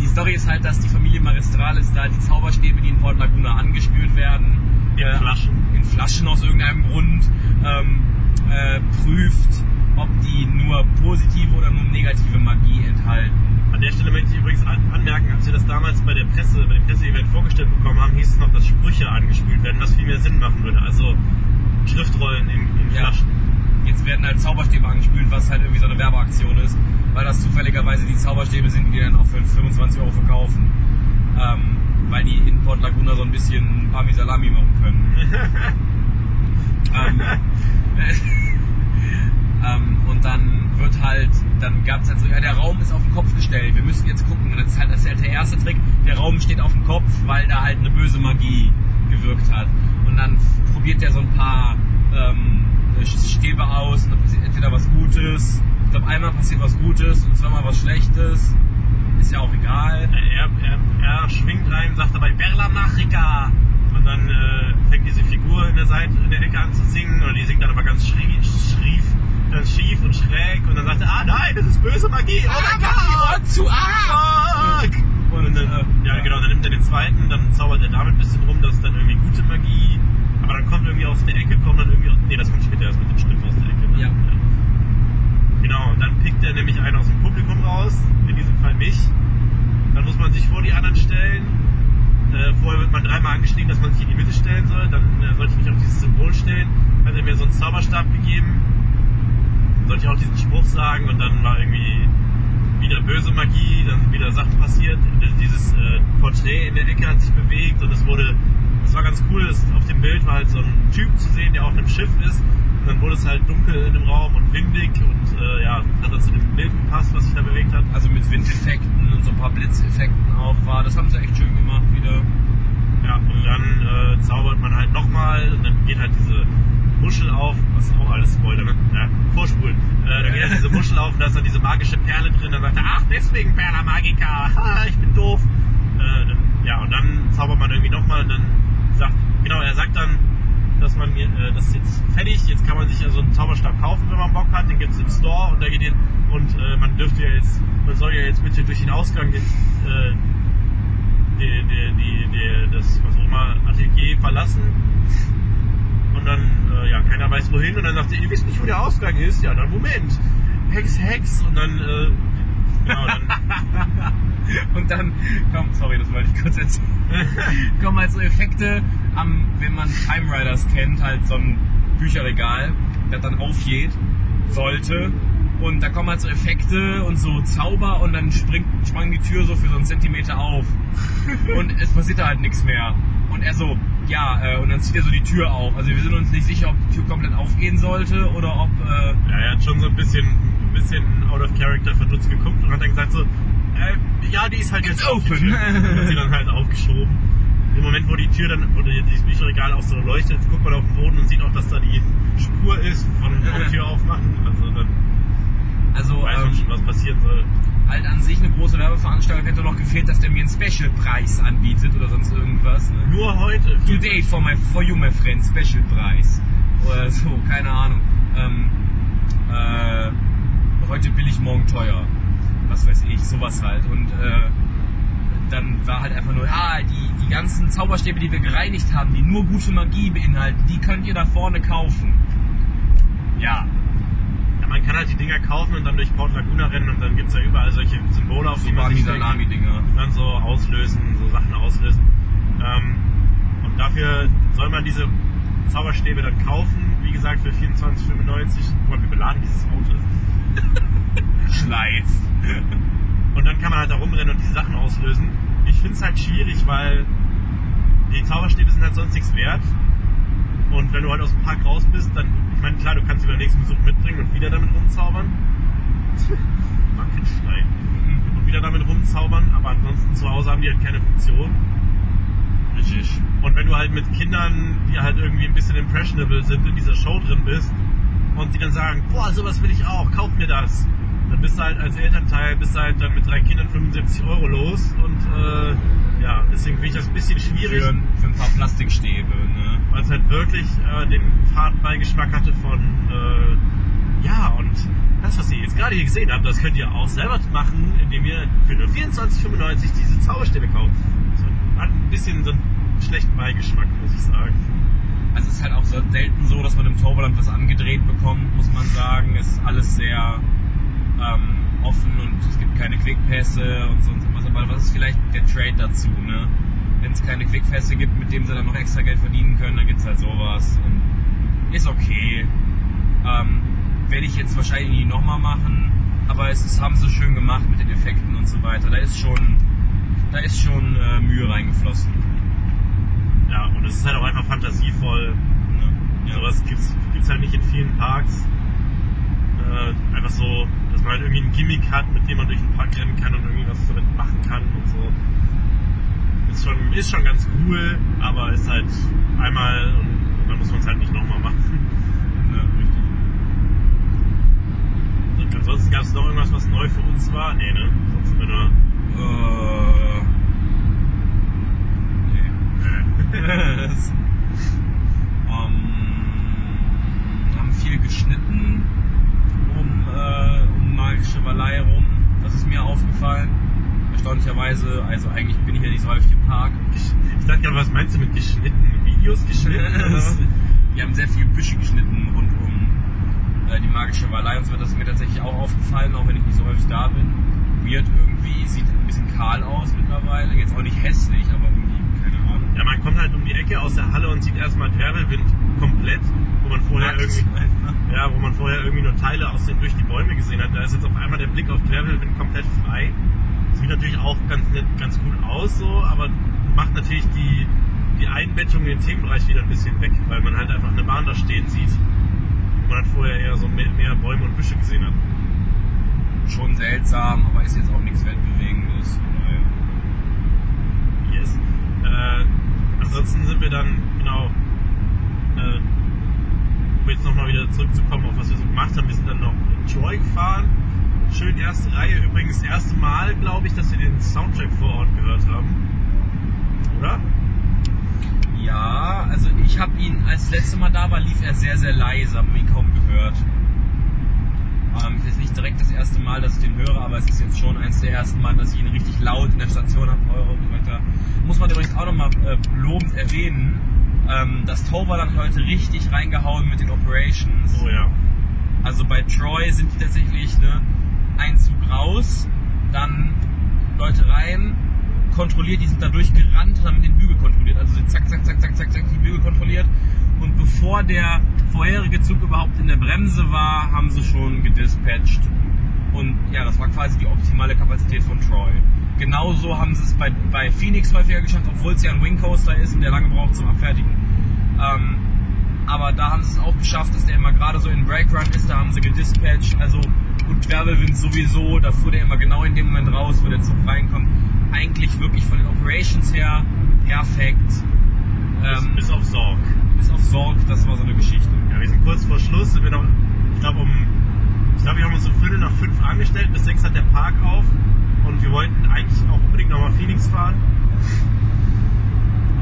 Die Story ist halt, dass die Familie Magistralis da die Zauberstäbe, die in Port Laguna angespült werden, In äh, Flaschen. in Flaschen aus irgendeinem Grund, ähm, äh, prüft, ob die nur positive oder nur negative Magie enthalten. An der Stelle möchte ich übrigens an anmerken, als wir das damals bei der Presse, bei dem Presseevent vorgestellt bekommen haben, hieß es noch, dass Sprüche angespült werden, was viel mehr Sinn machen würde. Also Schriftrollen in, in Ja. Flaschen. Jetzt werden halt Zauberstäbe angespült, was halt irgendwie so eine Werbeaktion ist, weil das zufälligerweise die Zauberstäbe sind, die dann auch für 25 Euro verkaufen. Ähm, weil die in Port Laguna so ein bisschen Parmi Salami machen können. ähm, ähm, und dann wird halt, dann gab es halt so, ja, der Raum ist auf den Kopf gestellt, wir müssen jetzt gucken. Und das ist halt, das ist halt der erste Trick, der Raum steht auf dem Kopf, weil da halt eine böse Magie gewirkt hat. Und dann probiert der so ein paar ähm, Stäbe aus und dann passiert entweder was Gutes, ich glaube einmal passiert was Gutes und zweimal was Schlechtes. Ist ja auch egal. Er, er, er schwingt rein, sagt dabei Perla Magica. Und dann äh, fängt diese Figur in der Seite, in der Ecke an zu singen. Und die singt dann aber ganz schrief, schrief, ganz schief und schräg. Und dann sagt er, ah nein, das ist böse Magie. Oh mein Gott. zu arg! Fuck. Und dann, äh, ja genau, dann nimmt er den zweiten, dann zaubert er damit ein bisschen rum, das ist dann irgendwie gute Magie. Aber dann kommt irgendwie aus der Ecke, kommt dann irgendwie, nee, das kommt später erst mit dem Schnitt aus der Ecke. Ne? Ja. Genau, und dann pickt er nämlich einen aus dem Publikum raus, in diesem Fall mich. Dann muss man sich vor die anderen stellen. Äh, vorher wird man dreimal angeschrieben, dass man sich in die Mitte stellen soll. Dann äh, sollte ich mich auf dieses Symbol stellen. Hat er mir so einen Zauberstab gegeben. Sollte ich auch diesen Spruch sagen und dann war irgendwie wieder böse Magie, dann wieder Sachen passiert. Dann dieses äh, Porträt in der Ecke hat sich bewegt und es ganz cool, das, auf dem Bild war halt so ein Typ zu sehen, der auf einem Schiff ist. Und dann wurde es halt dunkel in dem Raum und windig und äh, ja, hat dann zu dem Bild gepasst, was sich da bewegt hat. Also mit Windeffekten und so ein paar Blitzeffekten auch war. Das haben sie echt schön gemacht wieder. Ja, und dann äh, zaubert man halt nochmal und dann geht halt diese Muschel auf, was auch alles Spoiler, ne? Ja, vorspulen. Äh, dann geht halt diese Muschel auf und da ist dann diese magische Perle drin, dann sagt er, ach deswegen Perla Magica, ha, ich bin doof. Äh, dann, ja, und dann zaubert man irgendwie nochmal und dann sagt, genau, er sagt dann, dass man, äh, das ist jetzt fertig, jetzt kann man sich ja so einen Zauberstab kaufen, wenn man Bock hat, den gibt es im Store und da geht ihr, und äh, man dürfte ja jetzt, man soll ja jetzt bitte durch den Ausgang jetzt, äh, die, die, die, das, was auch immer, Atelier verlassen. Und dann, äh, ja, keiner weiß wohin. Und dann sagt sie, ihr wisst nicht, wo der Ausgang ist. Ja, dann Moment. Hex, Hex. Und dann, äh, genau, dann, Und dann, komm, sorry, das wollte ich kurz erzählen. kommen halt so Effekte, am, wenn man Time Riders kennt, halt so ein Bücherregal, das dann aufgeht, sollte. Und da kommen halt so Effekte und so Zauber und dann springt, sprang die Tür so für so einen Zentimeter auf. und es passiert da halt nichts mehr. Und er so, ja, äh, und dann zieht er so die Tür auf. Also wir sind uns nicht sicher, ob die Tür komplett aufgehen sollte oder ob... Äh, Ja, er hat schon so ein bisschen, ein bisschen out of character verdutzt geguckt und hat dann gesagt so, äh, ja, die ist halt jetzt. Tür. Und hat sie dann halt aufgeschoben. Im Moment, wo die Tür dann, oder dieses Bücherregal auch so leuchtet, guckt man auf den Boden und sieht auch, dass da die Spur ist von vom Tür aufmachen. Also dann also weiß man ähm, schon, was passieren soll. Halt an sich eine große Werbeveranstaltung hätte noch gefehlt, dass der mir einen Special-Preis anbietet oder sonst irgendwas. Ne? Nur heute. Today for my for you, my friend, Special Preis. Oder so, keine Ahnung. Ähm, äh, heute billig, morgen teuer. Was weiß ich, sowas halt. Und äh, dann war halt einfach nur, ja, die, die ganzen Zauberstäbe, die wir gereinigt haben, die nur gute Magie beinhalten, die könnt ihr da vorne kaufen. Ja, man kann halt die Dinger kaufen und dann durch Port Laguna rennen und dann gibt's ja überall solche Symbole, auf die man sich denkt. Salami-Dinger. und dann so auslösen, so Sachen auslösen. Ähm, und dafür soll man diese Zauberstäbe dann kaufen, wie gesagt, für 24,95. Guck mal, wir beladen dieses Auto. Schleiß. Und dann kann man halt da rumrennen und diese Sachen auslösen. Ich finde es halt schwierig, weil die Zauberstäbe sind halt sonst nichts wert. Und wenn du halt aus dem Park raus bist, dann, ich meine, klar, du kannst sie beim nächsten Besuch mitbringen und wieder damit rumzaubern. Wackelstein. Und wieder damit rumzaubern, aber ansonsten zu Hause haben die halt keine Funktion. Richtig. Und wenn du halt mit Kindern, die halt irgendwie ein bisschen impressionable sind, in dieser Show drin bist und die dann sagen, boah, sowas will ich auch, kauf mir das. Dann bist du halt als Elternteil, bist du halt dann mit drei Kindern 75 Euro los und äh, ja, deswegen finde ich das ein bisschen schwierig, Für, für ein paar Plastikstäbe, ne? Weil es halt wirklich äh, den Fahrtbeigeschmack hatte von äh, ja und das, was ihr jetzt gerade hier gesehen habt, das könnt ihr auch selber machen, indem ihr für nur 24,95 diese Zauberstäbe kauft. So, hat ein bisschen so einen schlechten Beigeschmack, muss ich sagen. Also es ist halt auch so selten so, dass man im Torwald was angedreht bekommt, muss man sagen. Es ist alles sehr ähm, offen und es gibt keine Quickpässe und sonst was. Aber was ist vielleicht der Trade dazu, ne? Wenn es keine Quickpässe gibt, mit dem sie dann noch extra Geld verdienen können, dann gibt's halt sowas. Und ist okay. Ähm, Werde ich jetzt wahrscheinlich nie nochmal machen, aber es ist, haben sie schön gemacht mit den Effekten und so weiter. Da ist schon, da ist schon äh, Mühe reingeflossen. Ja, und es ist halt auch einfach fantasievoll. Ne? Ja. Sowas gibt's, gibt's halt nicht in vielen Parks. Äh, einfach so, dass man halt irgendwie ein Gimmick hat, mit dem man durch den Park rennen kann und irgendwie was damit machen kann und so. Ist schon, ist schon ganz cool, aber ist halt einmal und, und dann muss man es halt nicht nochmal machen. Ne, richtig. Und ansonsten gab es noch irgendwas, was neu für uns war? Nee, ne? Sonst wir nur. Äh, nee. Das- ähm, haben viel geschnitten um, äh, um magische Wallei rum. Das ist mir aufgefallen. Erstaunlicherweise, also eigentlich bin ich ja nicht so häufig im Park. Ich dachte gerade, was meinst du mit geschnitten? Videos geschnitten? Die haben sehr viele Büsche geschnitten rund um äh, die magische Wallei und so. Das ist mir tatsächlich auch aufgefallen, auch wenn ich nicht so häufig da bin. Weird irgendwie, sieht ein bisschen kahl aus mittlerweile. Jetzt auch nicht hässlich, aber irgendwie, keine Ahnung. Ja, man kommt halt um die Ecke aus der Halle und sieht erstmal Travelwind komplett, wo man vorher Nackt irgendwie, ja, wo man vorher irgendwie nur Teile aus den durch die Bäume gesehen hat. Da ist jetzt auf einmal der Blick auf Travelwind komplett frei. Sieht natürlich auch ganz nett, ganz cool aus, so, aber macht natürlich die, die Einbettung in den Themenbereich wieder ein bisschen weg, weil man halt einfach eine Bahn da stehen sieht, wo man halt vorher eher so mehr, mehr Bäume und Büsche gesehen hat. Schon seltsam, aber ist jetzt auch nichts Weltbewegendes. Yes. Äh, ansonsten sind wir dann, genau, äh, um jetzt nochmal wieder zurückzukommen, auf was wir so gemacht haben, wir sind dann noch in Troy gefahren. Schön erste Reihe, übrigens das erste Mal, glaube ich, dass wir den Soundtrack vor Ort gehört haben. Oder? Ja, also ich habe ihn, als das letzte Mal da war, lief er sehr, sehr leise, haben wir ihn kaum gehört. Ähm, ist jetzt nicht direkt das erste Mal, dass ich den höre, aber es ist jetzt schon eins der ersten Mal, dass ich ihn richtig laut in der Station habe höre und so weiter. Muss man übrigens auch nochmal äh, lobend erwähnen, ähm, das hat heute richtig reingehauen mit den Operations. Oh ja. Also bei Troy sind die tatsächlich ne, ein Zug raus, dann Leute rein, kontrolliert, die sind da durchgerannt und haben den Bügel kontrolliert. Also zack, zack, zack, zack, zack, zack, die Bügel kontrolliert. Und bevor der vorherige Zug überhaupt in der Bremse war, haben sie schon gedispatcht. Und ja, das war quasi die optimale Kapazität von Troy. Genauso haben sie es bei, bei Phoenix häufiger geschafft, obwohl es ja ein Wing Coaster ist und der lange braucht zum Abfertigen. Ähm, aber da haben sie es auch geschafft, dass der immer gerade so in Break Run ist, da haben sie gedispatcht, also und Wirbelwind sowieso, da fuhr der immer genau in dem Moment raus, wo der Zug reinkommt. Eigentlich wirklich von den Operations her perfekt. Ähm, bis, bis auf Sorg. Bis auf Sorg, das war so eine Geschichte. Ja, wir sind kurz vor Schluss, sind wir noch, ich glaube um, ich glaube wir haben uns um Viertel nach fünf angestellt, bis sechs hat der Park auf und wir wollten eigentlich auch unbedingt nochmal Phoenix fahren.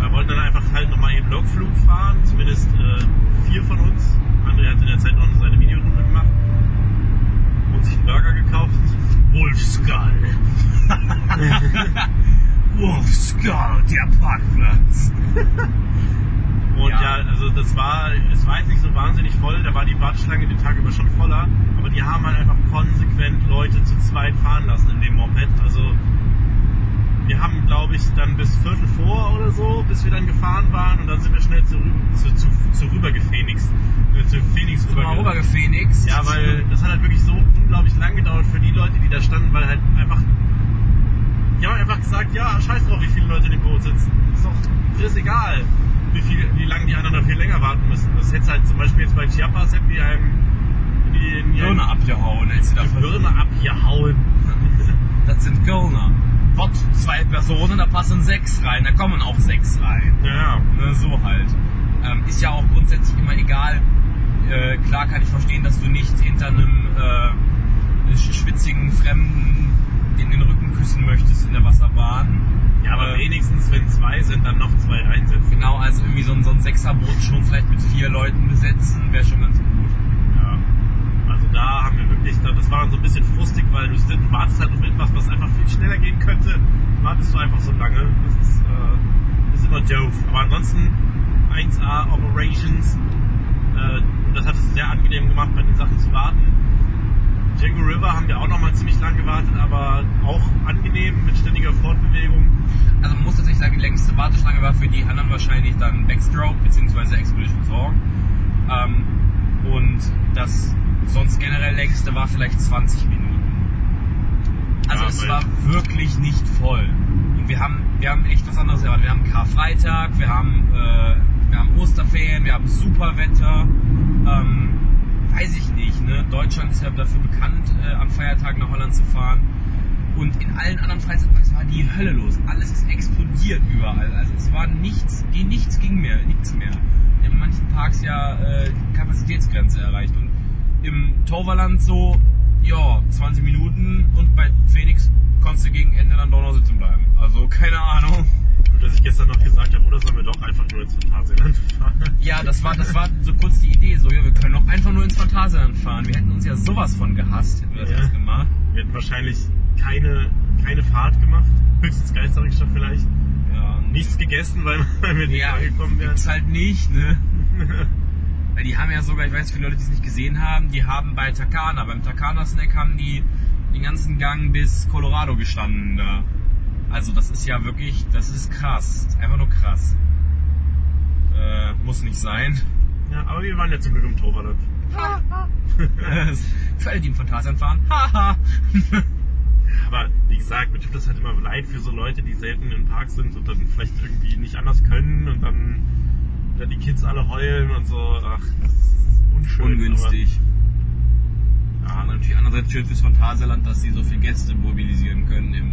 Wir wollten dann einfach halt nochmal eben Logflug fahren, zumindest äh, vier von uns. André hat in der Zeit noch seine Videorunde gemacht und sich einen Burger gekauft. Wolf Skull. Wolf Skull, der Parkplatz. Und ja. ja. also das war, es war jetzt nicht so wahnsinnig voll, da war die Warteschlange den Tag über schon voller, aber die haben halt einfach konsequent Leute zu zweit fahren lassen in dem Moped. Also wir haben, glaube ich, dann bis Viertel vor oder so, bis wir dann gefahren waren und dann sind wir schnell zu, zu, zu, zu rüber gefenixt. Äh, zu Phoenix rüber gefenixt. Ja, weil das hat halt wirklich so unglaublich lang gedauert für die Leute, die da standen, weil halt einfach, die haben einfach gesagt, ja, scheiß drauf, wie viele Leute in dem Boot sitzen. Ist doch, ist egal, wie viel, wie lange die anderen noch viel länger warten müssen. Das hätte halt zum Beispiel jetzt bei Chiapas, hätten die einem die, die Birne abgehauen, hätte sie da Birne abgehauen. das sind Kölner. Gott, zwei Personen, da passen sechs rein, da kommen auch sechs rein. Ja. Ne, so halt. Ähm, ist ja auch grundsätzlich immer egal. Äh, klar kann ich verstehen, dass du nicht hinter einem äh, schwitzigen Fremden in den Rücken küssen möchtest in der Wasserbahn. Ja, aber äh, wenigstens, wenn zwei sind, dann noch zwei reinsetzen. Genau, also irgendwie so ein, so ein Sechserboot schon vielleicht mit vier Leuten besetzen, wäre schon ganz gut. Ja. Also da haben wir wirklich, das war dann so ein bisschen frustig, weil du, du wartest halt auf etwas, was einfach viel schneller gehen könnte. Wartest du einfach so lange. Das ist, äh, ist immer doof. Aber ansonsten 1A Operations. Äh, das hat es sehr angenehm gemacht, bei den Sachen zu warten. Django River haben wir auch nochmal ziemlich lang gewartet, aber auch angenehm mit ständiger Fortbewegung. Also man muss tatsächlich sagen, die längste Warteschlange war für die anderen wahrscheinlich dann Backstroke bzw. Expedition Zorg. Ähm, und das sonst generell längste war vielleicht 20 Minuten. Also ja, es war wirklich nicht voll. Und wir haben, wir haben echt was anderes erwartet. Wir haben Karfreitag, wir haben, äh, wir haben Osterferien, wir haben Superwetter. Ähm, weiß ich nicht, ne? Deutschland ist ja dafür bekannt, äh, an Feiertagen nach Holland zu fahren. Und in allen anderen Freizeitparks war die Hölle los. Alles ist explodiert überall. Also es war nichts, nichts ging mehr, nichts mehr. In manchen Parks ja äh, Kapazitätsgrenze erreicht. Und im Toverland so, ja, 20 Minuten und bei Phoenix konntest du gegen Ende dann doch noch sitzen bleiben. Also keine Ahnung. Gut, dass ich gestern noch gesagt habe, oder sollen wir doch einfach nur ins Phantasialand fahren? Ja, das war, das war so kurz die Idee, so, ja, wir können doch einfach nur ins Phantasialand fahren. Wir hätten uns ja sowas von gehasst, hätten wir das ja. erst gemacht. Wir hätten wahrscheinlich keine, keine Fahrt gemacht. Höchstens Geisterrichter vielleicht. Ja. Nichts gegessen, weil, weil wir nicht ja, angekommen wären. Gibt's halt nicht, ne? Weil die haben ja sogar, ich weiß viele Leute, die es nicht gesehen haben, die haben bei Takana, beim Takana Snack haben die den ganzen Gang bis Colorado gestanden da. Also das ist ja wirklich, das ist krass. Einfach nur krass. Äh, muss nicht sein. Ja, aber wir waren ja zum Glück im Toverland. für alle, die im Phantasialand fahren. Haha. aber wie gesagt, mir tut das halt immer leid für so Leute, die selten im Park sind und dann vielleicht irgendwie nicht anders können und dann dann die Kids alle heulen und so. Ach, das ist unschön. Ungünstig. Ja, natürlich andererseits schön fürs Phantasialand, dass sie so viele Gäste mobilisieren können im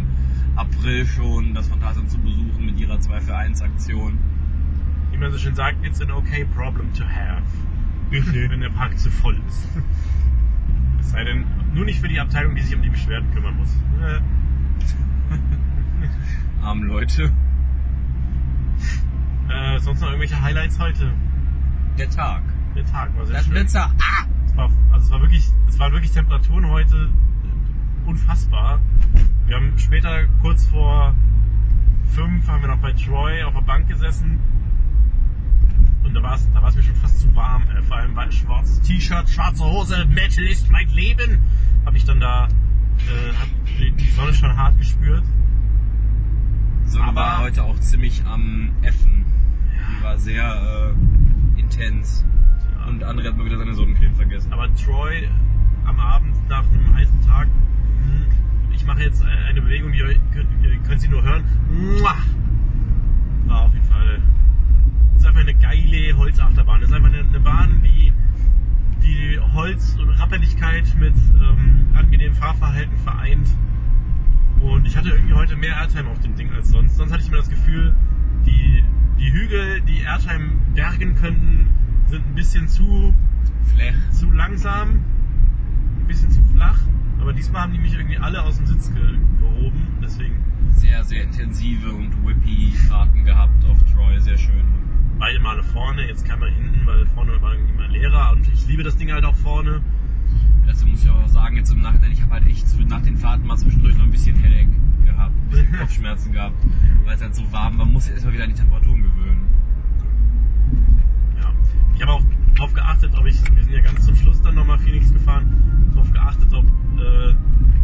April schon das Phantasialand zu besuchen mit ihrer 2 für 1 Aktion. Wie man so schön sagt, it's an okay problem to have. wenn der Park zu voll ist. Es sei denn, nur nicht für die Abteilung, die sich um die Beschwerden kümmern muss. Armen Leute. Äh, sonst noch irgendwelche Highlights heute? Der Tag. Der Tag war sehr das schön. Blitzer. Ah! Es war, also es war wirklich, es waren wirklich Temperaturen heute unfassbar. Wir haben später kurz vor fünf haben wir noch bei Troy auf der Bank gesessen und da war es da war's mir schon fast zu warm. Äh, vor allem war schwarzes T-Shirt, schwarze Hose, Metal ist mein Leben. Habe ich dann da äh, hab die Sonne schon hart gespürt. Sonne Aber- war heute auch ziemlich am Effen. Die war sehr äh, intens. Und André hat mal wieder seine Sonnencreme vergessen. Aber Troy am Abend nach einem heißen Tag, hm, ich mache jetzt eine Bewegung, die ihr könnt, ihr könnt sie nur hören. War auf jeden Fall. Ist einfach eine geile Holzachterbahn. Ist einfach eine, eine Bahn, die die Holz- und Rappeligkeit mit ähm, angenehmem Fahrverhalten vereint. Und ich hatte irgendwie heute mehr Airtime auf dem Ding als sonst. Sonst hatte ich mir das Gefühl, die, die Hügel, die Airtime bergen könnten, sind ein bisschen zu Flech. zu langsam, ein bisschen zu flach. Aber diesmal haben die mich irgendwie alle aus dem Sitz ge gehoben. Deswegen Sehr, sehr intensive und whippy Fahrten gehabt auf Troy. Sehr schön. beide Male vorne, jetzt keinmal hinten, weil vorne war irgendwie mal leerer. Und ich liebe das Ding halt auch vorne. Also muss ich auch sagen, jetzt im Nachhinein, ich habe halt echt nach den Fahrten mal zwischendurch noch ein bisschen Headache gehabt, ein bisschen Kopfschmerzen gehabt, weil es halt so warm war. Man muss sich erstmal wieder an die Temperaturen gewöhnen. Ja. Ich habe auch darauf geachtet, ob ich, wir sind ja ganz zum Schluss dann nochmal Phoenix gefahren, darauf geachtet, ob, äh,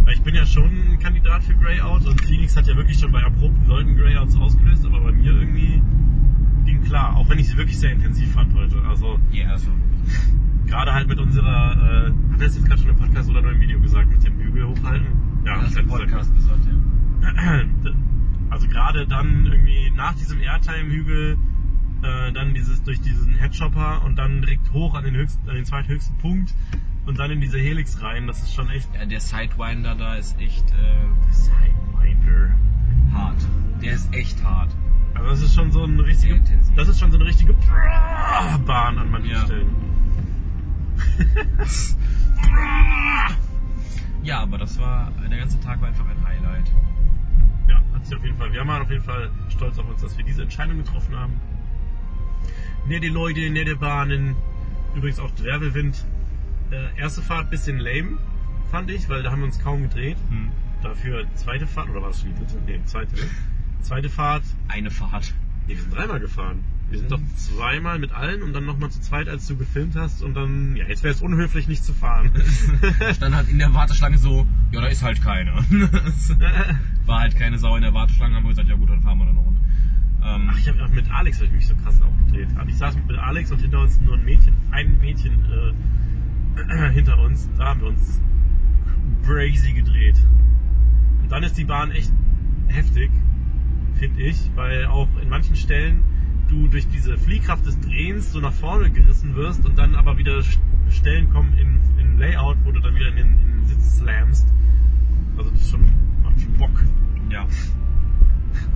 weil ich bin ja schon ein Kandidat für Greyout und Phoenix hat ja wirklich schon bei erprobten Leuten Greyouts ausgelöst, aber bei mir irgendwie ging klar, auch wenn ich wirklich sehr intensiv fand heute. Also Ja, also gerade halt mit unserer, äh, hat er das jetzt gerade schon im Podcast oder nur im Video gesagt, mit dem Hügel hochhalten? ja, das ich gerade Podcast gesagt, ja. Also gerade dann irgendwie nach diesem Airtime-Hügel, äh, dann dieses durch diesen Headchopper und dann direkt hoch an den höchsten, an den zweithöchsten Punkt und dann in diese Helix rein, das ist schon echt ja. Der Sidewinder da ist echt äh, Sidewinder. hart. Der ist echt hart. Also das ist schon so eine richtige, das ist schon so eine richtige Bahn an manchen Ja. Stellen. Ja, aber das war, der ganze Tag war einfach ein Highlight. Ja, hat sich auf jeden Fall. Wir waren auf jeden Fall stolz auf uns, dass wir diese Entscheidung getroffen haben. Nette Leute, nette Bahnen. Übrigens auch Wirbelwind. Äh, erste Fahrt bisschen lame, fand ich, weil da haben wir uns kaum gedreht. Hm. Dafür zweite Fahrt, oder war das schon die dritte? Nee, zweite. Zweite Fahrt. Eine Fahrt. Nee, wir sind dreimal gefahren. Wir sind doch zweimal mit allen und dann nochmal zu zweit, als du gefilmt hast. Und dann, ja, jetzt wäre es unhöflich, nicht zu fahren. Stand halt in der Warteschlange so, ja, da ist halt keiner. War halt keine Sau in der Warteschlange, haben wir gesagt, ja gut, dann fahren wir dann eine Runde. Ähm, Ach, ich hab, mit Alex habe ich mich so krass aufgedreht. Ich saß mit Alex und hinter uns nur ein Mädchen, ein Mädchen äh, hinter uns. Da haben wir uns crazy gedreht. Und dann ist die Bahn echt heftig, finde ich, weil auch in manchen Stellen du durch diese Fliehkraft des Drehens so nach vorne gerissen wirst und dann aber wieder St- Stellen kommen in, in Layout, wo du dann wieder in den, in den Sitz slammst. Also das ist schon, macht schon Bock. ja.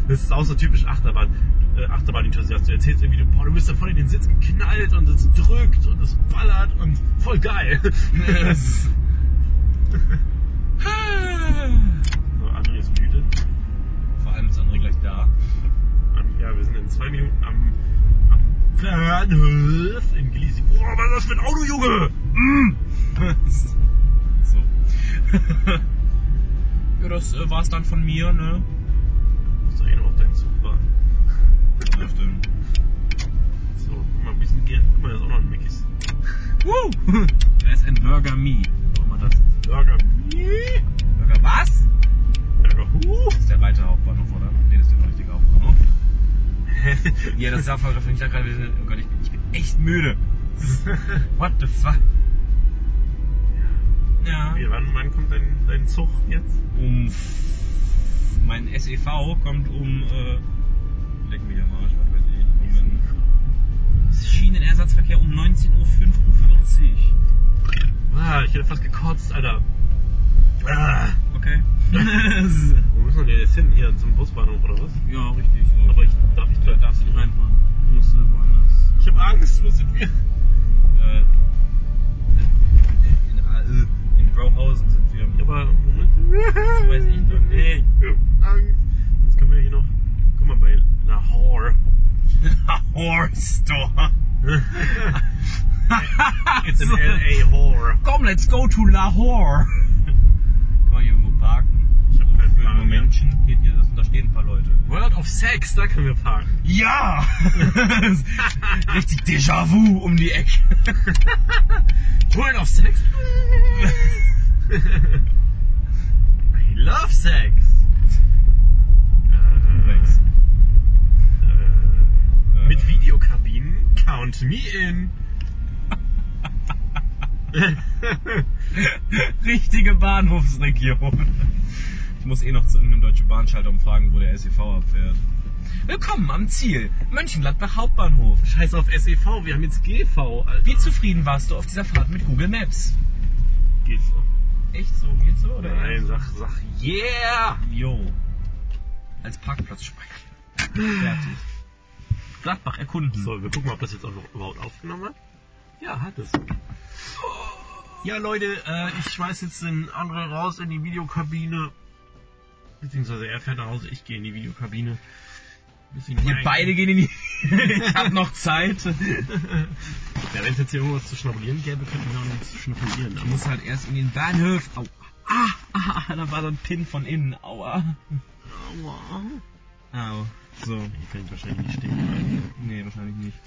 Das ist auch so typisch Achterbahn, äh, Achterbahn-Enthusiast. Du erzählst irgendwie, du, boah, du bist da voll in den Sitz geknallt und es drückt und es ballert und voll geil. so, André ist müde. Vor allem ist André gleich da. Ja, wir sind in zwei Minuten am, am Bahnhof in Gleasy. Boah, was ist das für ein Auto, Junge? Mm. so. ja, das äh, war's dann von mir, ne? Du musst doch eh noch auf deinen Zug warten. Ja, stimmt. So, guck mal, ein bisschen hier. Guck mal, da ist auch noch ein Mickey's. Woo! Da ist ein Burger Me. Warum man das. Burger. Burger was? Ja, das darf man ich da gerade. Oh Gott, ich bin, ich bin echt müde. What the fuck? Ja. Wie, wann, wann kommt dein, dein Zug jetzt? Um. Mein SEV kommt um. Äh, leck mich am Arsch, was weiß ich. Moment. Schienenersatzverkehr um 19.45 Uhr. Ah, ich hätte fast gekotzt, Alter. Ah. Okay. Wo müssen wir denn jetzt hin? Hier zum Busbahnhof oder was? ja, richtig. So. Aber ich darf ich da darfst du nicht reinfahren. Du musst äh, woanders. Ich hab Angst, wo sind wir? Äh, in, äh, in Brauhausen sind wir. Ja, aber Moment. Das weiß ich noch nicht. Ich hab Angst. Sonst können wir hier noch. Guck mal bei Lahore. Horse Store. It's an LA Whore. Komm, let's go to Lahore parken. Ich hab keinen Plan. Menschen geht hier, das, da stehen ein paar Leute. World of Sex, da können wir parken. Ja! Richtig Déjà-vu um die Ecke. World of Sex? I love sex. Äh, äh, Mit Videokabinen? Count me in. Richtige Bahnhofsregion. Ich muss eh noch zu irgendeinem deutschen Bahnschalter und fragen, wo der SEV abfährt. Willkommen am Ziel, Mönchengladbach Hauptbahnhof. Scheiß auf SEV, wir haben jetzt GV, Alter. Wie zufrieden warst du auf dieser Fahrt mit Google Maps? Geht so. Echt so? Geht so? Oder Nein, sag, sag, yeah! Jo. Als Parkplatzsprecher. Fertig. Gladbach erkunden. So, wir gucken mal, ob das jetzt auch noch überhaupt aufgenommen hat. Ja, hat es. Ja, Leute, äh, ich schmeiß jetzt den André raus in die Videokabine. Beziehungsweise er fährt nach Hause, ich gehe in die Videokabine. Wir beide gehen in die... ich hab noch Zeit. Ja, wenn es jetzt hier irgendwas zu schnabulieren gäbe, könnten wir auch nichts zu schnabulieren. Ich muss halt erst in den Bahnhof. Au. Ah, ah, da war so ein Pin von innen. Aua. Aua. Au. So. Hier kann ich wahrscheinlich nicht stehen bleiben. Nee, wahrscheinlich nicht.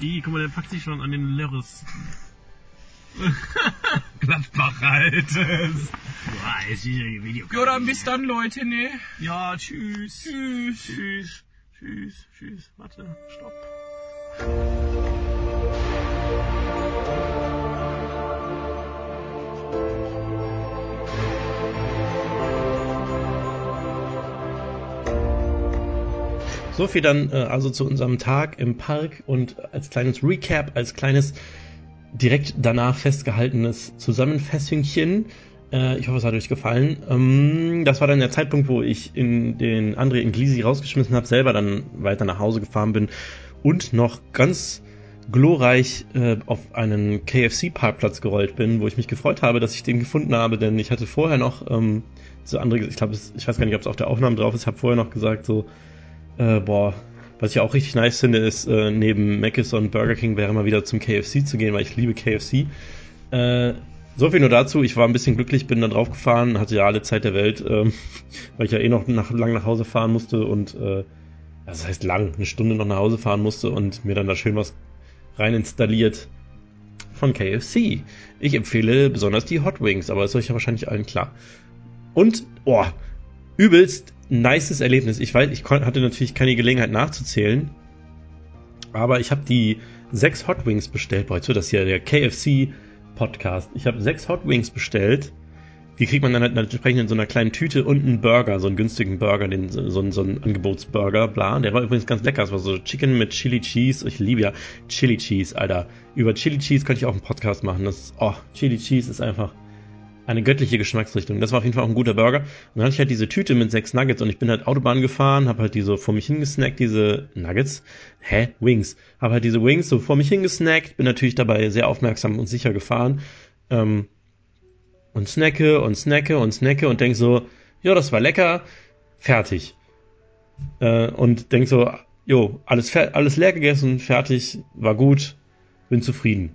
Ih, guck mal, der packt sich schon an den Lörres. Gladbach halt. Ja, ist hier die Videokabine. Ja, dann bis dann, Leute, ne? Ja, tschüss. Tschüss. Tschüss. Tschüss. Tschüss. Warte, stopp. So viel dann äh, also zu unserem Tag im Park und als kleines Recap, als kleines direkt danach festgehaltenes Zusammenfestingchen. Äh, ich hoffe, es hat euch gefallen. Ähm, das war dann der Zeitpunkt, wo ich in den André Inglisi rausgeschmissen habe, selber dann weiter nach Hause gefahren bin und noch ganz glorreich äh, auf einen KFC-Parkplatz gerollt bin, wo ich mich gefreut habe, dass ich den gefunden habe, denn ich hatte vorher noch ähm, zu andere, ich glaube, ich weiß gar nicht, ob es auf der Aufnahme drauf ist, habe vorher noch gesagt so, äh, boah, was ich auch richtig nice finde, ist äh, neben Mc's und Burger King wäre mal wieder zum KFC zu gehen, weil ich liebe KFC. Äh, so viel nur dazu. Ich war ein bisschen glücklich, bin da drauf gefahren, hatte ja alle Zeit der Welt, ähm, weil ich ja eh noch nach, lang nach Hause fahren musste und äh, das heißt lang, eine Stunde noch nach Hause fahren musste und mir dann da schön was rein installiert von KFC. Ich empfehle besonders die Hot Wings, aber ist euch ja wahrscheinlich allen klar. Und, oh, übelst nices Erlebnis. Ich weiß, ich hatte natürlich keine Gelegenheit nachzuzählen, aber ich habe die sechs Hot Wings bestellt. Boah, jetzt wird das hier der KFC Podcast. Ich habe sechs Hot Wings bestellt. Die kriegt man dann halt entsprechend in so einer kleinen Tüte und einen Burger, so einen günstigen Burger, den, so, so, so einen Angebotsburger, bla. Der war übrigens ganz lecker. Es war so Chicken mit Chili Cheese. Ich liebe ja Chili Cheese, Alter. Über Chili Cheese könnte ich auch einen Podcast machen. Das, oh, Chili Cheese ist einfach eine göttliche Geschmacksrichtung. Das war auf jeden Fall auch ein guter Burger. Und dann hatte ich halt diese Tüte mit sechs Nuggets und ich bin halt Autobahn gefahren, habe halt diese vor mich hingesnackt, diese Nuggets. Hä? Wings. Habe halt diese Wings so vor mich hingesnackt, bin natürlich dabei sehr aufmerksam und sicher gefahren. Ähm, und snacke und snacke und snacke und denk so, ja, das war lecker, fertig. Äh, und denk so, jo, alles, alles leer gegessen, fertig, war gut, bin zufrieden.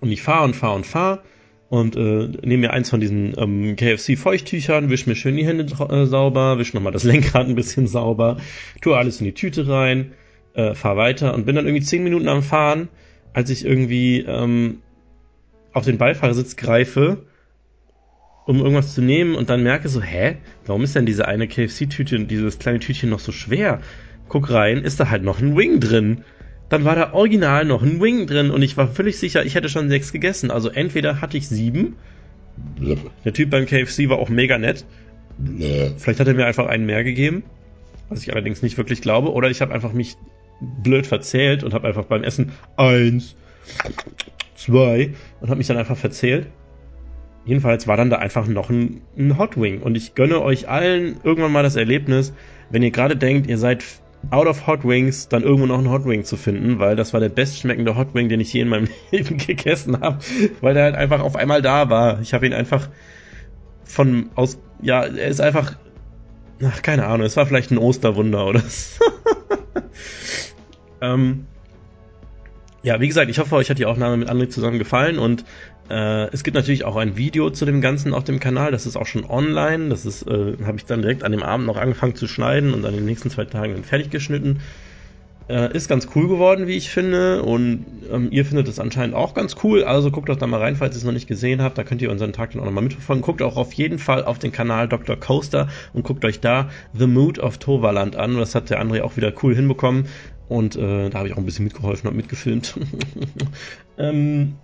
Und ich fahre und fahre und fahre und äh, nehme mir eins von diesen ähm, KFC-Feuchttüchern, wisch mir schön die Hände äh, sauber, wisch nochmal das Lenkrad ein bisschen sauber, tue alles in die Tüte rein, äh, fahr weiter und bin dann irgendwie zehn Minuten am Fahren, als ich irgendwie ähm, auf den Beifahrersitz greife, um irgendwas zu nehmen und dann merke so, hä, warum ist denn diese eine KFC-Tüte, dieses kleine Tütchen noch so schwer? Guck rein, ist da halt noch ein Wing drin. Dann war da original noch ein Wing drin und ich war völlig sicher, ich hätte schon sechs gegessen. Also entweder hatte ich sieben. Der Typ beim KFC war auch mega nett. Vielleicht hat er mir einfach einen mehr gegeben, was ich allerdings nicht wirklich glaube. Oder ich habe einfach mich blöd verzählt und habe einfach beim Essen eins, zwei und habe mich dann einfach verzählt. Jedenfalls war dann da einfach noch ein, ein Hot Wing und ich gönne euch allen irgendwann mal das Erlebnis, wenn ihr gerade denkt, ihr seid out of Hot Wings, dann irgendwo noch einen Hot Wing zu finden, weil das war der bestschmeckende Hot Wing, den ich je in meinem Leben gegessen habe, weil der halt einfach auf einmal da war. Ich habe ihn einfach von aus, ja, er ist einfach, ach, keine Ahnung, es war vielleicht ein Osterwunder oder so. ähm, ja, wie gesagt, ich hoffe, euch hat die Aufnahme mit André zusammen gefallen und äh, es gibt natürlich auch ein Video zu dem Ganzen auf dem Kanal, das ist auch schon online. Das äh, habe ich dann direkt an dem Abend noch angefangen zu schneiden und an den nächsten zwei Tagen dann fertig geschnitten. Äh, ist ganz cool geworden, wie ich finde. Und ähm, ihr findet es anscheinend auch ganz cool. Also guckt doch da mal rein, falls ihr es noch nicht gesehen habt. Da könnt ihr unseren Tag dann auch nochmal mitverfolgen. Guckt auch auf jeden Fall auf den Kanal Dr. Coaster und guckt euch da The Mood of Toverland an. Das hat der André auch wieder cool hinbekommen. Und äh, da habe ich auch ein bisschen mitgeholfen und mitgefilmt. ähm,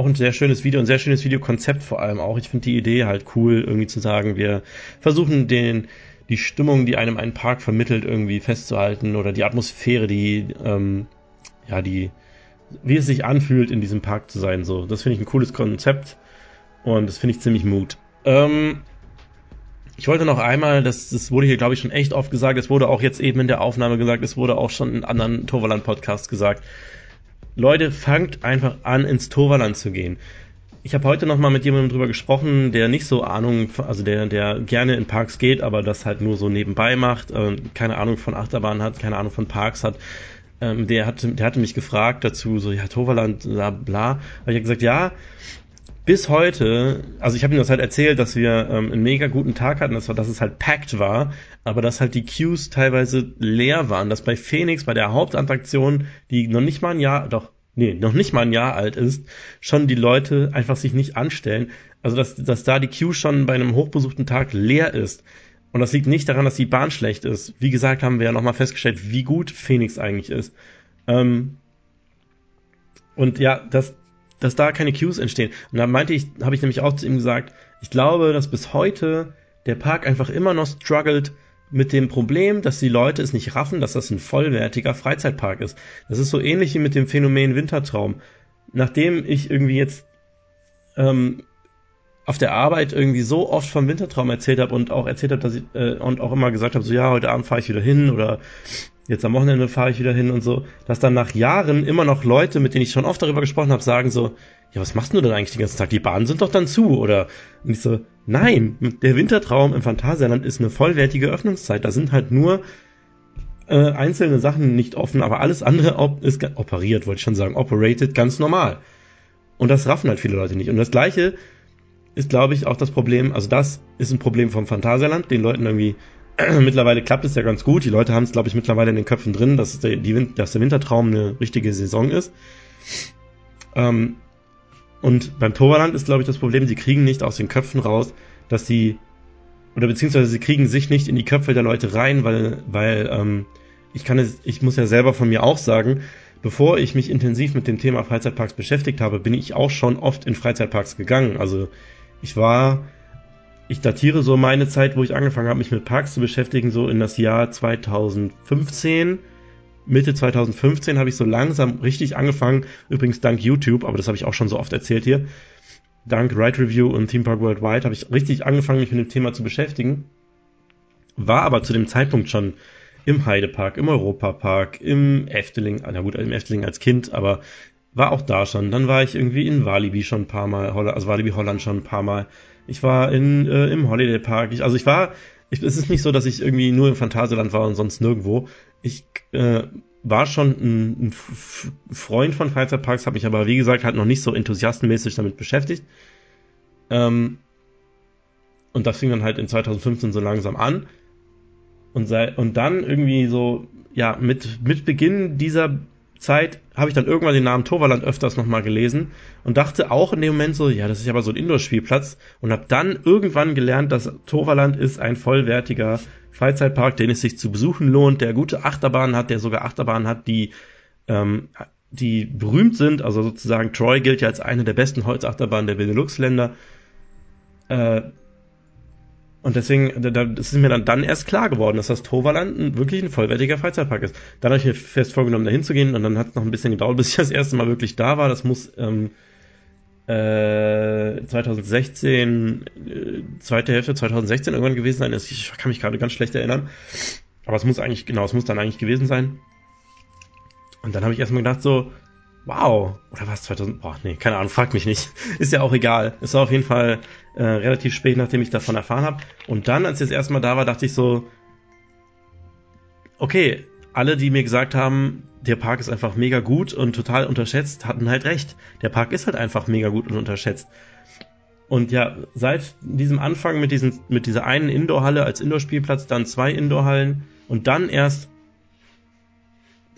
auch ein sehr schönes Video, ein sehr schönes Videokonzept vor allem auch. Ich finde die Idee halt cool, irgendwie zu sagen, wir versuchen den, die Stimmung, die einem einen Park vermittelt, irgendwie festzuhalten oder die Atmosphäre, die, ähm, ja, die, wie es sich anfühlt, in diesem Park zu sein. So, das finde ich ein cooles Konzept und das finde ich ziemlich Mut. Ähm, ich wollte noch einmal, das, das wurde hier, glaube ich, schon echt oft gesagt, es wurde auch jetzt eben in der Aufnahme gesagt, es wurde auch schon in anderen Toverland-Podcasts gesagt. Leute, fangt einfach an, ins Toverland zu gehen. Ich habe heute noch mal mit jemandem drüber gesprochen, der nicht so Ahnung, also der, der gerne in Parks geht, aber das halt nur so nebenbei macht, äh, keine Ahnung von Achterbahnen hat, keine Ahnung von Parks hat. Ähm, der, hatte, der hatte mich gefragt dazu, so, ja, Toverland, bla, bla. Aber ich habe gesagt, ja, bis heute, also ich habe ihm das halt erzählt, dass wir ähm, einen mega guten Tag hatten, dass, dass es halt packed war, aber dass halt die Queues teilweise leer waren, dass bei Phoenix, bei der Hauptattraktion, die noch nicht mal ein Jahr, doch, nee, noch nicht mal ein Jahr alt ist, schon die Leute einfach sich nicht anstellen. Also dass, dass da die Queue schon bei einem hochbesuchten Tag leer ist. Und das liegt nicht daran, dass die Bahn schlecht ist. Wie gesagt, haben wir ja nochmal festgestellt, wie gut Phoenix eigentlich ist. Ähm, und ja, das, dass da keine Queues entstehen. Und da meinte ich, habe ich nämlich auch zu ihm gesagt, ich glaube, dass bis heute der Park einfach immer noch struggelt mit dem Problem, dass die Leute es nicht raffen, dass das ein vollwertiger Freizeitpark ist. Das ist so ähnlich wie mit dem Phänomen Wintertraum. Nachdem ich irgendwie jetzt ähm, auf der Arbeit irgendwie so oft vom Wintertraum erzählt habe und auch erzählt habe, dass ich äh, und auch immer gesagt habe, so ja, heute Abend fahre ich wieder hin oder jetzt am Wochenende fahre ich wieder hin und so, dass dann nach Jahren immer noch Leute, mit denen ich schon oft darüber gesprochen habe, sagen so, ja, was machst du denn eigentlich den ganzen Tag? Die Bahnen sind doch dann zu, oder? Und ich so, nein, der Wintertraum im Phantasialand ist eine vollwertige Öffnungszeit. Da sind halt nur äh, einzelne Sachen nicht offen, aber alles andere op ist operiert, wollte ich schon sagen, operated, ganz normal. Und das raffen halt viele Leute nicht. Und das Gleiche ist, glaube ich, auch das Problem, also das ist ein Problem vom Phantasialand, den Leuten irgendwie mittlerweile klappt es ja ganz gut. Die Leute haben es, glaube ich, mittlerweile in den Köpfen drin, dass, der, die, dass der Wintertraum eine richtige Saison ist. Ähm, und beim Toverland ist, glaube ich, das Problem, sie kriegen nicht aus den Köpfen raus, dass sie, oder beziehungsweise sie kriegen sich nicht in die Köpfe der Leute rein, weil, weil ähm, ich kann es, ich muss ja selber von mir auch sagen, bevor ich mich intensiv mit dem Thema Freizeitparks beschäftigt habe, bin ich auch schon oft in Freizeitparks gegangen. Also ich war ich datiere so meine Zeit, wo ich angefangen habe, mich mit Parks zu beschäftigen, so in das Jahr 2015. Mitte 2015 habe ich so langsam richtig angefangen, übrigens dank YouTube, aber das habe ich auch schon so oft erzählt hier. Dank Ride Review und Theme Park Worldwide habe ich richtig angefangen, mich mit dem Thema zu beschäftigen. War aber zu dem Zeitpunkt schon im Heidepark, im Europapark, im Efteling, na gut, im Efteling als Kind, aber war auch da schon. Dann war ich irgendwie in Walibi schon ein paar Mal, also Walibi Holland schon ein paar Mal. Ich war in, äh, im Holiday Park. Ich, also ich war, ich, es ist nicht so, dass ich irgendwie nur im Phantasialand war und sonst nirgendwo. Ich äh, war schon ein, ein Freund von Freizeitparks, habe mich aber wie gesagt halt noch nicht so enthusiastenmäßig damit beschäftigt. Ähm, und das fing dann halt in 2015 so langsam an. Und, sei, und dann irgendwie so, ja, mit, mit Beginn dieser Zeit habe ich dann irgendwann den Namen Toverland öfters nochmal gelesen und dachte auch in dem Moment so, ja, das ist aber so ein Indoor-Spielplatz und habe dann irgendwann gelernt, dass Toverland ist ein vollwertiger Freizeitpark, den es sich zu besuchen lohnt, der gute Achterbahnen hat, der sogar Achterbahnen hat, die ähm, die berühmt sind, also sozusagen Troy gilt ja als eine der besten Holzachterbahnen der Benelux-Länder. Äh, und deswegen, das ist mir dann, dann erst klar geworden, dass das Toverland wirklich ein vollwertiger Freizeitpark ist. Dann habe ich mir fest vorgenommen, da hinzugehen und dann hat es noch ein bisschen gedauert, bis ich das erste Mal wirklich da war. Das muss ähm, äh, 2016, äh, zweite Hälfte 2016 irgendwann gewesen sein. Ich kann mich gerade ganz schlecht erinnern. Aber es muss eigentlich, genau, es muss dann eigentlich gewesen sein. Und dann habe ich erstmal gedacht so, wow, oder was, 2000, boah, nee, keine Ahnung, fragt mich nicht. Ist ja auch egal. Es war auf jeden Fall äh, relativ spät, nachdem ich davon erfahren habe. Und dann, als ich das erste Mal da war, dachte ich so, okay, alle, die mir gesagt haben, der Park ist einfach mega gut und total unterschätzt, hatten halt recht. Der Park ist halt einfach mega gut und unterschätzt. Und ja, seit diesem Anfang mit, diesen, mit dieser einen Indoor-Halle als Indoor-Spielplatz, dann zwei Indoor-Hallen und dann erst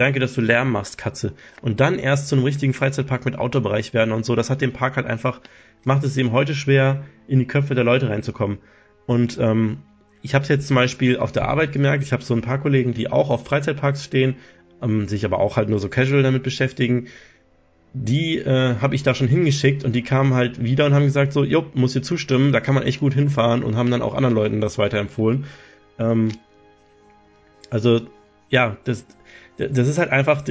Danke, dass du Lärm machst, Katze. Und dann erst zu einem richtigen Freizeitpark mit Autobereich werden und so. Das hat dem Park halt einfach, macht es ihm heute schwer, in die Köpfe der Leute reinzukommen. Und ähm, ich habe es jetzt zum Beispiel auf der Arbeit gemerkt. Ich habe so ein paar Kollegen, die auch auf Freizeitparks stehen, ähm, sich aber auch halt nur so casual damit beschäftigen. die äh, habe ich da schon hingeschickt und die kamen halt wieder und haben gesagt so, jo, muss ihr zustimmen, da kann man echt gut hinfahren und haben dann auch anderen Leuten das weiterempfohlen. Ähm, also ja, das, das ist halt einfach,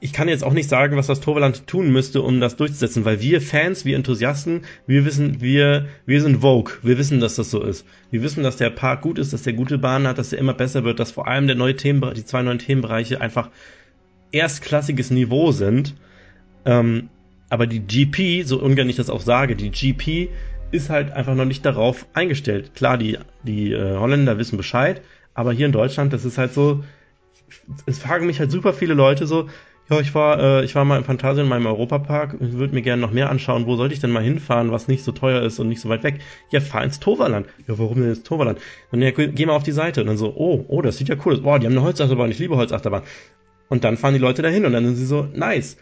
ich kann jetzt auch nicht sagen, was das Torvaland tun müsste, um das durchzusetzen, weil wir Fans, wir Enthusiasten, wir wissen, wir, wir sind Vogue, wir wissen, dass das so ist. Wir wissen, dass der Park gut ist, dass der gute Bahnen hat, dass der immer besser wird, dass vor allem der neue Themen, die zwei neuen Themenbereiche einfach erstklassiges Niveau sind. Ähm, aber die GP, so ungern ich das auch sage, die GP ist halt einfach noch nicht darauf eingestellt. Klar, die, die äh, Holländer wissen Bescheid, aber hier in Deutschland, das ist halt so, es fragen mich halt super viele Leute so, ja, ich war, äh, ich war mal im Phantasien in meinem Europapark und würde mir gerne noch mehr anschauen. Wo sollte ich denn mal hinfahren, was nicht so teuer ist und nicht so weit weg? Ja, fahr ins Toverland. Ja, warum denn ins Toverland? Und ja, geh mal auf die Seite. Und dann so, oh, oh, das sieht ja cool aus. Boah, die haben eine Holzachterbahn. Ich liebe Holzachterbahn. Und dann fahren die Leute dahin und dann sind sie so, nice.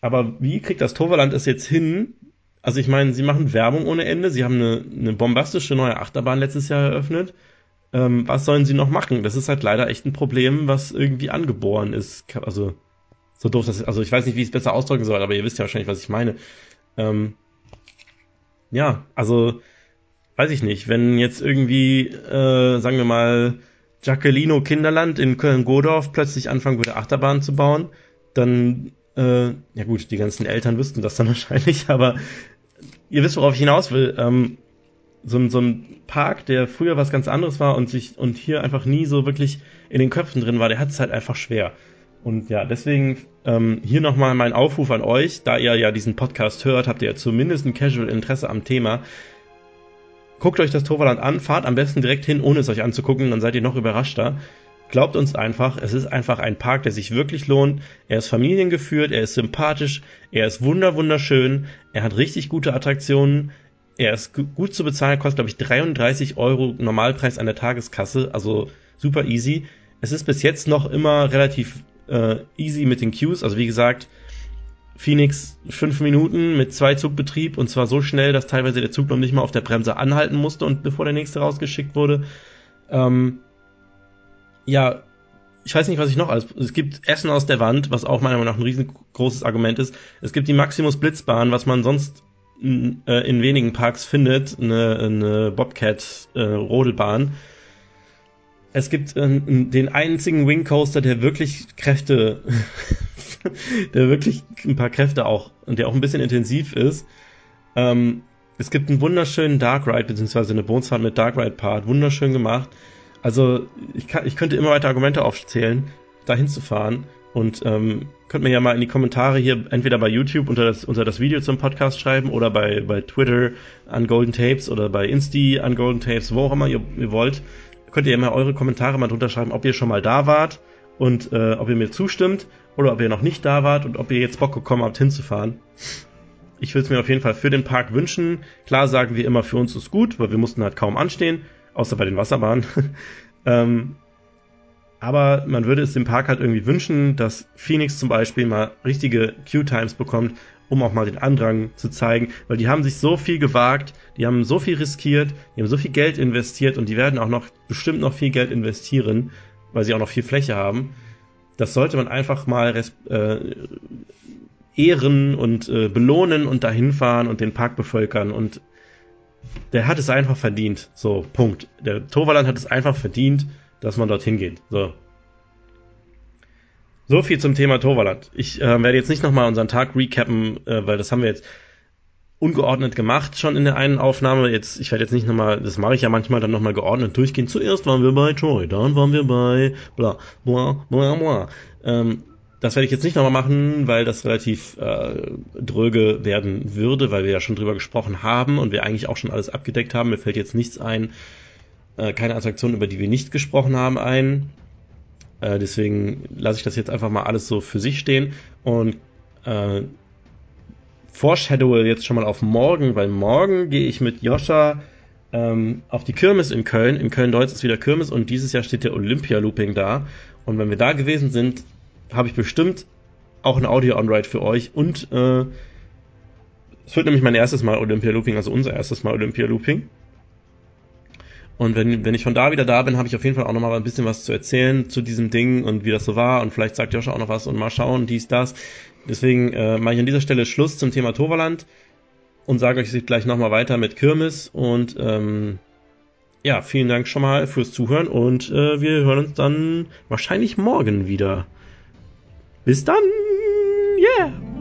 Aber wie kriegt das Toverland es jetzt hin? Also ich meine, sie machen Werbung ohne Ende. Sie haben eine, eine bombastische neue Achterbahn letztes Jahr eröffnet. Ähm, was sollen sie noch machen? Das ist halt leider echt ein Problem, was irgendwie angeboren ist. Also so doof das ist. Also ich weiß nicht, wie ich es besser ausdrücken soll, aber ihr wisst ja wahrscheinlich, was ich meine. Ähm, ja, also weiß ich nicht, wenn jetzt irgendwie, äh, sagen wir mal, Jacquelino Kinderland in Köln-Godorf plötzlich anfangen würde, Achterbahn zu bauen, dann, äh, ja gut, die ganzen Eltern wüssten das dann wahrscheinlich, aber ihr wisst, worauf ich hinaus will. Ähm, so, ein so ein Park, der früher was ganz anderes war und sich und hier einfach nie so wirklich in den Köpfen drin war, der hat es halt einfach schwer. Und ja, deswegen ähm, hier nochmal mein Aufruf an euch, da ihr ja diesen Podcast hört, habt ihr ja zumindest ein Casual Interesse am Thema. Guckt euch das Toverland an, fahrt am besten direkt hin, ohne es euch anzugucken, dann seid ihr noch überraschter. Glaubt uns einfach, es ist einfach ein Park, der sich wirklich lohnt. Er ist familiengeführt, er ist sympathisch, er ist wunder wunderschön, er hat richtig gute Attraktionen, er ist gut zu bezahlen, kostet glaube ich 33 Euro Normalpreis an der Tageskasse, also super easy. Es ist bis jetzt noch immer relativ äh, easy mit den Queues. Also wie gesagt, Phoenix fünf Minuten mit zwei Zugbetrieb und zwar so schnell, dass teilweise der Zug noch nicht mal auf der Bremse anhalten musste und bevor der nächste rausgeschickt wurde. Ähm, ja, ich weiß nicht, was ich noch alles. Es gibt Essen aus der Wand, was auch meiner Meinung nach ein riesengroßes Argument ist. Es gibt die Maximus Blitzbahn, was man sonst in, äh, in wenigen Parks findet, eine, eine Bobcat äh, Rodelbahn es gibt äh, den einzigen Wing Coaster, der wirklich Kräfte, der wirklich ein paar Kräfte auch der auch ein bisschen intensiv ist. Ähm, es gibt einen wunderschönen Dark Ride, beziehungsweise eine Bootsfahrt mit Dark Ride Part, wunderschön gemacht. Also ich, kann, ich könnte immer weiter Argumente aufzählen, da hinzufahren. Und ähm, könnt mir ja mal in die Kommentare hier entweder bei YouTube unter das, unter das Video zum Podcast schreiben oder bei, bei Twitter an Golden Tapes oder bei Insti an Golden Tapes, wo auch immer ihr, ihr wollt könnt ihr mal eure Kommentare mal drunter schreiben, ob ihr schon mal da wart und äh, ob ihr mir zustimmt oder ob ihr noch nicht da wart und ob ihr jetzt Bock bekommen habt hinzufahren. Ich würde es mir auf jeden Fall für den Park wünschen. Klar sagen wir immer, für uns ist gut, weil wir mussten halt kaum anstehen, außer bei den Wasserbahnen. ähm, aber man würde es dem Park halt irgendwie wünschen, dass Phoenix zum Beispiel mal richtige Queue-Times bekommt, um auch mal den Andrang zu zeigen, weil die haben sich so viel gewagt, die haben so viel riskiert, die haben so viel Geld investiert und die werden auch noch bestimmt noch viel Geld investieren, weil sie auch noch viel Fläche haben. Das sollte man einfach mal äh, ehren und äh, belohnen und dahin fahren und den Park bevölkern und der hat es einfach verdient. So, Punkt. Der Toverland hat es einfach verdient, dass man dorthin geht. So, so viel zum Thema Toverland. Ich äh, werde jetzt nicht nochmal unseren Tag recappen, äh, weil das haben wir jetzt ungeordnet gemacht schon in der einen Aufnahme. Jetzt, ich werde jetzt nicht nochmal, das mache ich ja manchmal dann nochmal geordnet durchgehen. Zuerst waren wir bei Troy, dann waren wir bei bla bla bla bla. Ähm, das werde ich jetzt nicht nochmal machen, weil das relativ äh, dröge werden würde, weil wir ja schon drüber gesprochen haben und wir eigentlich auch schon alles abgedeckt haben. Mir fällt jetzt nichts ein, äh, keine Attraktion, über die wir nicht gesprochen haben, ein. Äh, deswegen lasse ich das jetzt einfach mal alles so für sich stehen und äh, foreshadowe jetzt schon mal auf morgen, weil morgen gehe ich mit Joscha ähm, auf die Kirmes in Köln. In Köln-Deutz ist wieder Kirmes und dieses Jahr steht der Olympia-Looping da. Und wenn wir da gewesen sind, habe ich bestimmt auch ein Audio-On-Ride für euch und äh, es wird nämlich mein erstes Mal Olympia-Looping, also unser erstes Mal Olympia-Looping. Und wenn, wenn ich von da wieder da bin, habe ich auf jeden Fall auch nochmal ein bisschen was zu erzählen zu diesem Ding und wie das so war. Und vielleicht sagt Joscha auch noch was und mal schauen, dies, das. Deswegen äh, mache ich an dieser Stelle Schluss zum Thema Toverland und sage euch gleich nochmal weiter mit Kirmes. Und ähm, ja, vielen Dank schon mal fürs Zuhören und äh, wir hören uns dann wahrscheinlich morgen wieder. Bis dann! Yeah!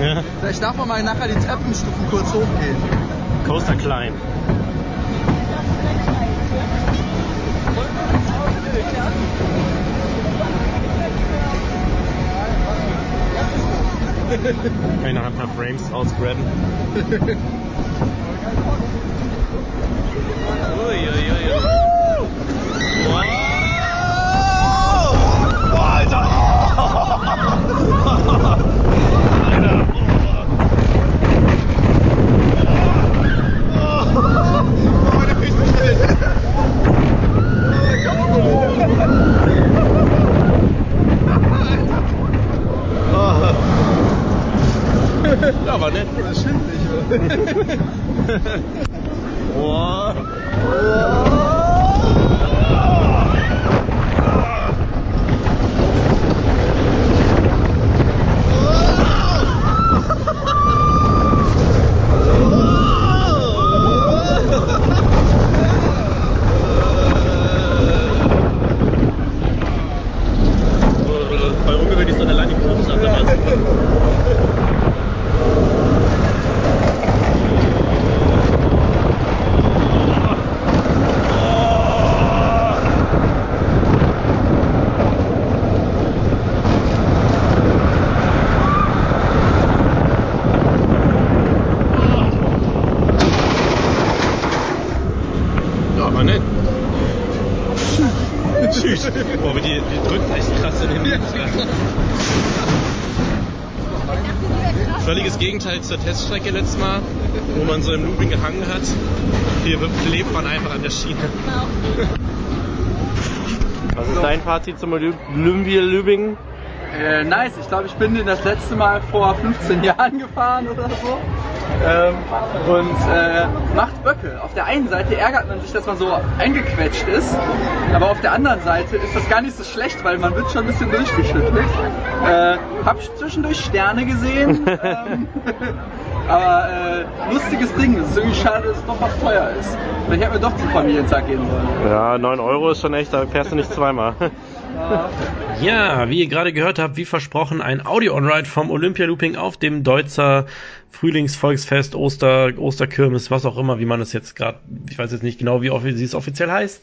Ja. Vielleicht darf man mal nachher die Treppenstufen kurz hochgehen. Coaster klein. Keine Hand nach Frames ausgraben. Uiuiui. Wow! Alter! Ja, war nett. Das stimmt nicht, oder? Boah. Bei zur Teststrecke letztes Mal, wo man so im Looping gehangen hat. Hier lebt man einfach an der Schiene. Was ist dein Fazit zum Olympia-Lübingen? Äh, nice, ich glaube, ich bin den das letzte Mal vor 15 Jahren gefahren oder so. Ähm, und äh, macht Böcke. Auf der einen Seite ärgert man sich, dass man so eingequetscht ist, aber auf der anderen Seite ist das gar nicht so schlecht, weil man wird schon ein bisschen durchgeschüttelt. Äh, hab zwischendurch Sterne gesehen, ähm, aber äh, lustiges Ding. Es ist irgendwie schade, dass es doch was teuer ist. Vielleicht hätten wir doch zum Familientag gehen sollen. Ja, 9 Euro ist schon echt, da fährst du nicht zweimal. Ja, wie ihr gerade gehört habt, wie versprochen, ein Audio-On-Ride vom Olympia Looping auf dem Deutzer Frühlingsvolksfest, Oster, Osterkirmes, was auch immer, wie man es jetzt gerade, ich weiß jetzt nicht genau, wie, wie es offiziell heißt.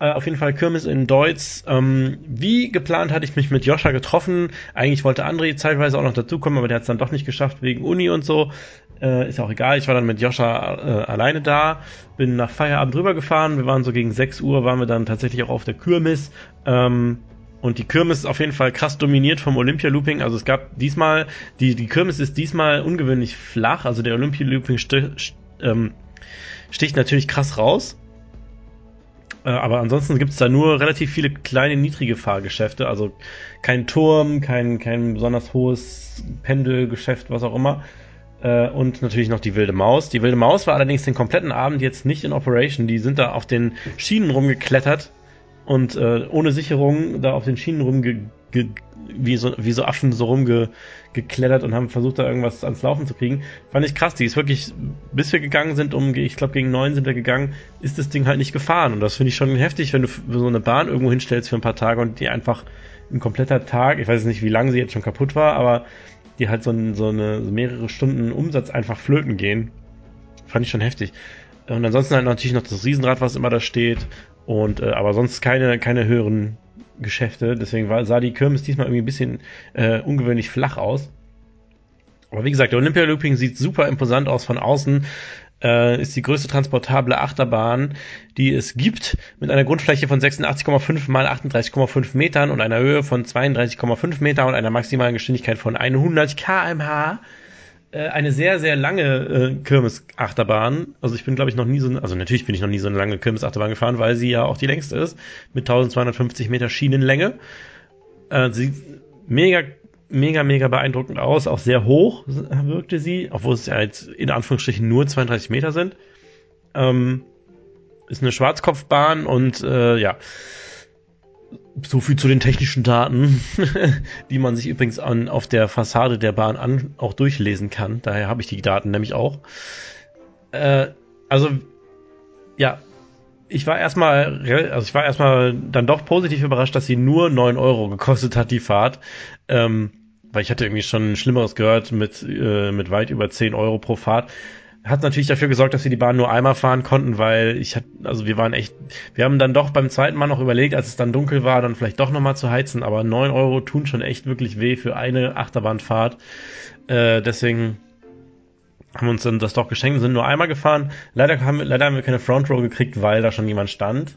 Äh, auf jeden Fall Kirmes in Deutz. Ähm, wie geplant hatte ich mich mit Joscha getroffen. Eigentlich wollte André zeitweise auch noch dazukommen, aber der hat es dann doch nicht geschafft wegen Uni und so. Äh, ist auch egal. Ich war dann mit Joscha äh, alleine da, bin nach Feierabend rübergefahren. Wir waren so gegen 6 Uhr, waren wir dann tatsächlich auch auf der Kirmes. Ähm, und die Kirmes ist auf jeden Fall krass dominiert vom Olympia Looping. Also es gab diesmal, die, die Kirmes ist diesmal ungewöhnlich flach. Also der Olympia Looping sti st ähm, sticht natürlich krass raus. Äh, aber ansonsten gibt es da nur relativ viele kleine, niedrige Fahrgeschäfte. Also kein Turm, kein, kein besonders hohes Pendelgeschäft, was auch immer. Äh, und natürlich noch die wilde Maus. Die wilde Maus war allerdings den kompletten Abend jetzt nicht in Operation. Die sind da auf den Schienen rumgeklettert und äh, ohne Sicherung da auf den Schienen rumge ge wie so, wie so Affen so rumgeklettert und haben versucht, da irgendwas ans Laufen zu kriegen. Fand ich krass. Die ist wirklich, bis wir gegangen sind, um, ich glaube, gegen neun sind wir gegangen, ist das Ding halt nicht gefahren. Und das finde ich schon heftig, wenn du so eine Bahn irgendwo hinstellst für ein paar Tage und die einfach ein kompletter Tag, ich weiß nicht, wie lange sie jetzt schon kaputt war, aber die halt so, so eine so mehrere Stunden Umsatz einfach flöten gehen. Fand ich schon heftig. Und ansonsten halt natürlich noch das Riesenrad, was immer da steht. Und äh, aber sonst keine, keine höheren Geschäfte. Deswegen war, sah die Kirmes diesmal irgendwie ein bisschen äh, ungewöhnlich flach aus. Aber wie gesagt, der Olympia Looping sieht super imposant aus von außen. Äh, ist die größte transportable Achterbahn, die es gibt, mit einer Grundfläche von 86,5 mal 38,5 Metern und einer Höhe von 32,5 Meter und einer maximalen Geschwindigkeit von 100 kmh. Äh, eine sehr, sehr lange äh, Kirmes-Achterbahn. Also ich bin, glaube ich, noch nie so, also natürlich bin ich noch nie so eine lange Kirmes-Achterbahn gefahren, weil sie ja auch die längste ist, mit 1250 Meter Schienenlänge. Äh, sie mega mega, mega beeindruckend aus, auch sehr hoch wirkte sie, obwohl es ja jetzt in Anführungsstrichen nur 32 Meter sind. Ähm, ist eine Schwarzkopfbahn und äh, ja, so viel zu den technischen Daten, die man sich übrigens an, auf der Fassade der Bahn an, auch durchlesen kann. Daher habe ich die Daten nämlich auch. Äh, also, ja, ich war erstmal, also ich war erstmal dann doch positiv überrascht, dass sie nur 9 Euro gekostet hat, die Fahrt. Ähm, weil ich hatte irgendwie schon Schlimmeres gehört mit, äh, mit weit über 10 Euro pro Fahrt. Hat natürlich dafür gesorgt, dass wir die Bahn nur einmal fahren konnten, weil ich hatte, also wir waren echt, wir haben dann doch beim zweiten Mal noch überlegt, als es dann dunkel war, dann vielleicht doch nochmal zu heizen, aber 9 Euro tun schon echt wirklich weh für eine Achterbahnfahrt. Äh, deswegen haben uns dann das doch geschenkt, sind nur einmal gefahren. Leider haben, leider haben wir keine Front Row gekriegt, weil da schon jemand stand.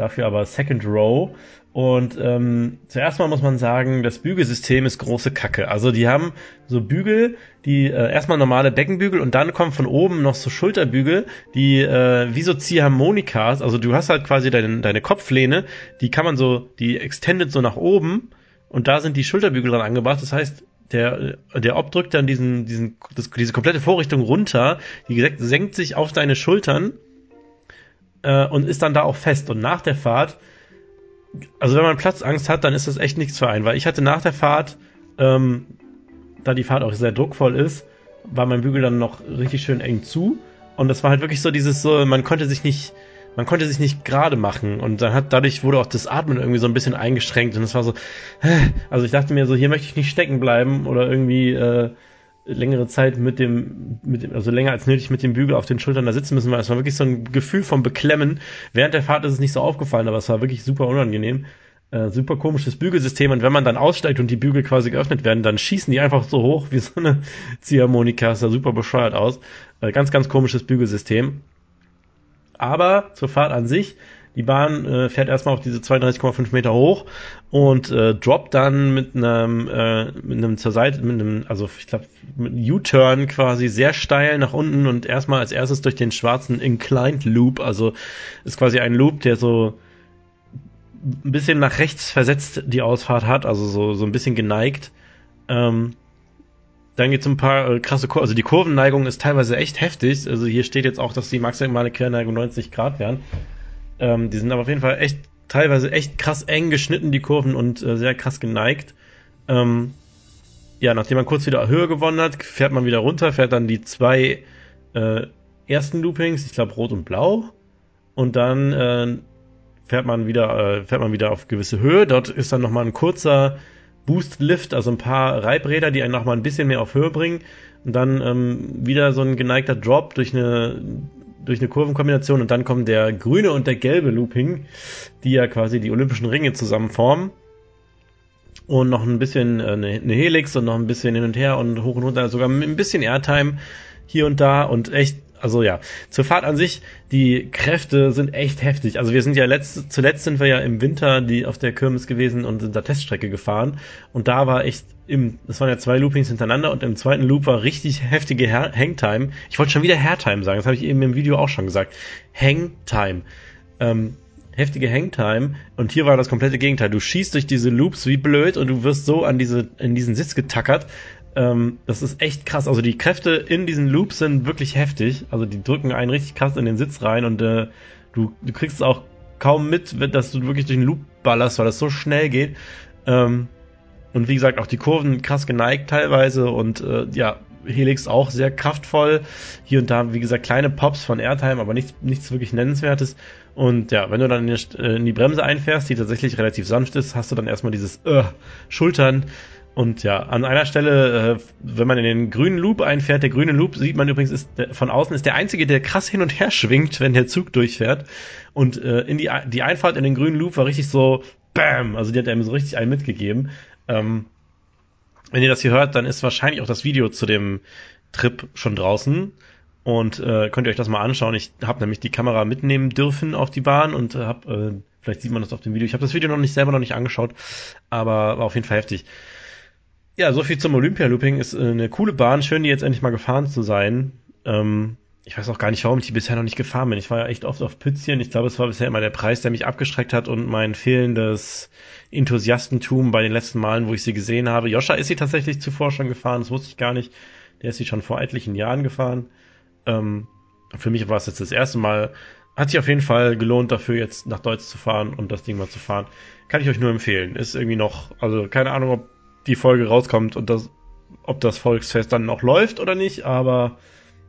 Dafür aber Second Row. Und ähm, zuerst mal muss man sagen, das Bügelsystem ist große Kacke. Also die haben so Bügel, die äh, erstmal normale Beckenbügel und dann kommen von oben noch so Schulterbügel, die äh, wie so Ziehharmonikas. Also du hast halt quasi deine, deine Kopflehne, die kann man so, die extended so nach oben und da sind die Schulterbügel dran angebracht. Das heißt, der, der Ob drückt dann diesen, diesen, das, diese komplette Vorrichtung runter, die senkt sich auf deine Schultern äh, und ist dann da auch fest. Und nach der Fahrt also wenn man Platzangst hat, dann ist das echt nichts für einen, weil ich hatte nach der Fahrt, ähm, da die Fahrt auch sehr druckvoll ist, war mein Bügel dann noch richtig schön eng zu. Und das war halt wirklich so dieses so, man konnte sich nicht, man konnte sich nicht gerade machen. Und dann hat dadurch wurde auch das Atmen irgendwie so ein bisschen eingeschränkt. Und es war so, also ich dachte mir so, hier möchte ich nicht stecken bleiben oder irgendwie äh, längere Zeit mit dem, mit dem, also länger als nötig mit dem Bügel auf den Schultern da sitzen müssen, weil es war wirklich so ein Gefühl vom Beklemmen. Während der Fahrt ist es nicht so aufgefallen, aber es war wirklich super unangenehm. Äh, super komisches Bügelsystem und wenn man dann aussteigt und die Bügel quasi geöffnet werden, dann schießen die einfach so hoch wie so eine Ziehharmonika, sah super bescheuert aus. Äh, ganz, ganz komisches Bügelsystem. Aber zur Fahrt an sich, die Bahn äh, fährt erstmal auf diese 32,5 Meter hoch und äh, droppt dann mit einem äh, mit einem zur Seite mit einem also ich glaube mit U-Turn quasi sehr steil nach unten und erstmal als erstes durch den schwarzen Inclined Loop, also ist quasi ein Loop, der so ein bisschen nach rechts versetzt die Ausfahrt hat, also so so ein bisschen geneigt. Ähm, dann gibt's ein paar äh, krasse Kurven, also die Kurvenneigung ist teilweise echt heftig. Also hier steht jetzt auch, dass die maximale Querneigung 90 Grad wären. Ähm, die sind aber auf jeden Fall echt, teilweise echt krass eng geschnitten, die Kurven, und äh, sehr krass geneigt. Ähm, ja, nachdem man kurz wieder Höhe gewonnen hat, fährt man wieder runter, fährt dann die zwei äh, ersten Loopings, ich glaube rot und blau, und dann äh, fährt man wieder, äh, fährt man wieder auf gewisse Höhe. Dort ist dann nochmal ein kurzer Boost-Lift, also ein paar Reibräder, die einen nochmal ein bisschen mehr auf Höhe bringen. Und dann ähm, wieder so ein geneigter Drop durch eine durch eine Kurvenkombination und dann kommen der grüne und der gelbe Looping, die ja quasi die olympischen Ringe zusammen formen. Und noch ein bisschen äh, eine, eine Helix und noch ein bisschen hin und her und hoch und runter, sogar ein bisschen Airtime hier und da und echt also ja, zur Fahrt an sich, die Kräfte sind echt heftig. Also wir sind ja letzt, zuletzt sind wir ja im Winter die auf der Kirmes gewesen und sind da Teststrecke gefahren. Und da war echt im, das waren ja zwei Loopings hintereinander und im zweiten Loop war richtig heftige Hangtime. Ich wollte schon wieder Hairtime sagen, das habe ich eben im Video auch schon gesagt. Hangtime. Ähm, heftige Hangtime und hier war das komplette Gegenteil. Du schießt durch diese Loops wie blöd und du wirst so an diese, in diesen Sitz getackert ähm, das ist echt krass. Also die Kräfte in diesen Loops sind wirklich heftig. Also die drücken einen richtig krass in den Sitz rein und äh, du, du kriegst es auch kaum mit, dass du wirklich durch den Loop ballerst, weil das so schnell geht. Ähm, und wie gesagt, auch die Kurven krass geneigt teilweise und äh, ja, Helix auch sehr kraftvoll. Hier und da, wie gesagt, kleine Pops von Airtime, aber nichts, nichts wirklich Nennenswertes. Und ja, wenn du dann in die, äh, Bremse einfährst, die tatsächlich relativ sanft ist, hast du dann erstmal dieses äh, Schultern und ja, an einer Stelle, äh, wenn man in den grünen Loop einfährt, der grüne Loop sieht man übrigens ist der, von außen ist der einzige, der krass hin und her schwingt, wenn der Zug durchfährt. Und äh, in die die Einfahrt in den grünen Loop war richtig so Bam, also die hat einem so richtig einen mitgegeben. Ähm, Wenn ihr das hier hört, dann ist wahrscheinlich auch das Video zu dem Trip schon draußen und äh, könnt ihr euch das mal anschauen. Ich habe nämlich die Kamera mitnehmen dürfen auf die Bahn und äh, habe, äh, vielleicht sieht man das auf dem Video. Ich habe das Video noch nicht selber noch nicht angeschaut, aber war auf jeden Fall heftig. Ja, so viel zum Olympia-Looping. Ist äh, eine coole Bahn. Schön, die jetzt endlich mal gefahren zu sein. Ähm, ich weiß auch gar nicht, warum ich die bisher noch nicht gefahren bin. Ich war ja echt oft auf Pützchen. Ich glaube, es war bisher immer der Preis, der mich abgeschreckt hat und mein fehlendes Enthusiastentum bei den letzten Malen, wo ich sie gesehen habe. Joscha ist sie tatsächlich zuvor schon gefahren, das wusste ich gar nicht. Der ist sie schon vor etlichen Jahren gefahren. Ähm, für mich war es jetzt das erste Mal. Hat sich auf jeden Fall gelohnt, dafür jetzt nach Deutsch zu fahren und das Ding mal zu fahren. Kann ich euch nur empfehlen. Ist irgendwie noch, also keine Ahnung, ob die Folge rauskommt und das, ob das Volksfest dann noch läuft oder nicht, aber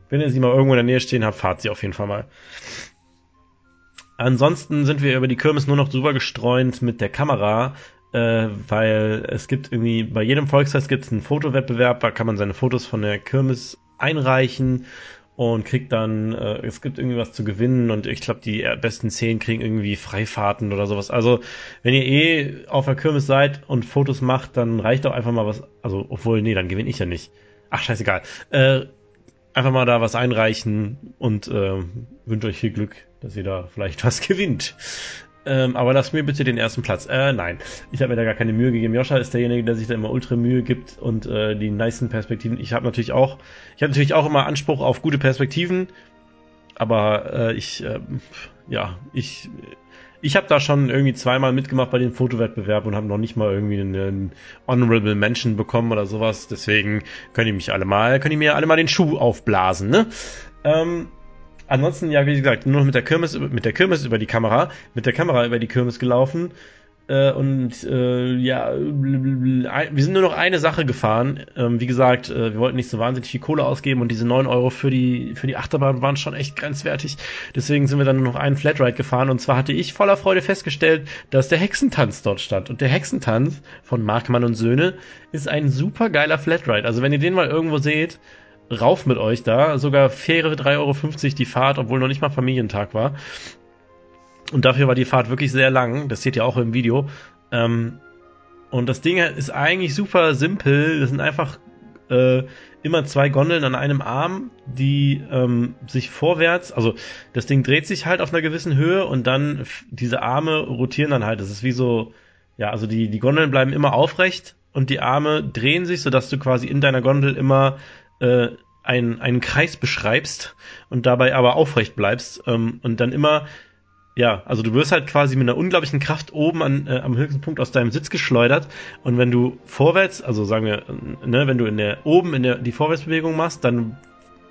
wenn ihr sie mal irgendwo in der Nähe stehen habt, fahrt sie auf jeden Fall mal. Ansonsten sind wir über die Kirmes nur noch drüber gestreunt mit der Kamera, äh, weil es gibt irgendwie, bei jedem Volksfest gibt es einen Fotowettbewerb, da kann man seine Fotos von der Kirmes einreichen und kriegt dann, äh, es gibt irgendwie was zu gewinnen und ich glaube, die besten zehn kriegen irgendwie Freifahrten oder sowas. Also, wenn ihr eh auf der Kirmes seid und Fotos macht, dann reicht doch einfach mal was, also, obwohl, nee, dann gewinne ich ja nicht. Ach, scheißegal. Äh, einfach mal da was einreichen und äh, wünsche euch viel Glück, dass ihr da vielleicht was gewinnt. Ähm, aber lasst mir bitte den ersten Platz. Äh, nein. Ich habe mir da gar keine Mühe gegeben. Joscha ist derjenige, der sich da immer ultra Mühe gibt und äh, die nicen Perspektiven. Ich habe natürlich auch, ich habe natürlich auch immer Anspruch auf gute Perspektiven, aber äh, ich, äh, ja, ich ich habe da schon irgendwie zweimal mitgemacht bei dem Fotowettbewerb und habe noch nicht mal irgendwie einen Honorable Mention bekommen oder sowas. Deswegen können die mich alle mal, können die mir alle mal den Schuh aufblasen, ne? Ähm, ansonsten, ja, wie gesagt, nur mit der Kirmes, mit der Kirmes über die Kamera, mit der Kamera über die Kirmes gelaufen. Äh, und äh, ja, wir sind nur noch eine Sache gefahren. Ähm, wie gesagt, äh, wir wollten nicht so wahnsinnig viel Kohle ausgeben und diese neun Euro für die, für die Achterbahn waren schon echt grenzwertig. Deswegen sind wir dann nur noch einen Flatride gefahren und zwar hatte ich voller Freude festgestellt, dass der Hexentanz dort stand. Und der Hexentanz von Markmann und Söhne ist ein super geiler Flatride. Also wenn ihr den mal irgendwo seht, rauf mit euch da. Sogar faire 3,50 Euro die Fahrt, obwohl noch nicht mal Familientag war. Und dafür war die Fahrt wirklich sehr lang. Das seht ihr auch im Video. Ähm, und das Ding ist eigentlich super simpel. Das sind einfach äh, immer zwei Gondeln an einem Arm, die ähm, sich vorwärts, also das Ding dreht sich halt auf einer gewissen Höhe und dann diese Arme rotieren dann halt. Das ist wie so, ja, also die, die Gondeln bleiben immer aufrecht und die Arme drehen sich, sodass du quasi in deiner Gondel immer äh, einen, einen Kreis beschreibst und dabei aber aufrecht bleibst ähm, und dann immer ja, also du wirst halt quasi mit einer unglaublichen Kraft oben an, äh, am höchsten Punkt aus deinem Sitz geschleudert und wenn du vorwärts, also sagen wir, ne, wenn du in der oben in der die Vorwärtsbewegung machst, dann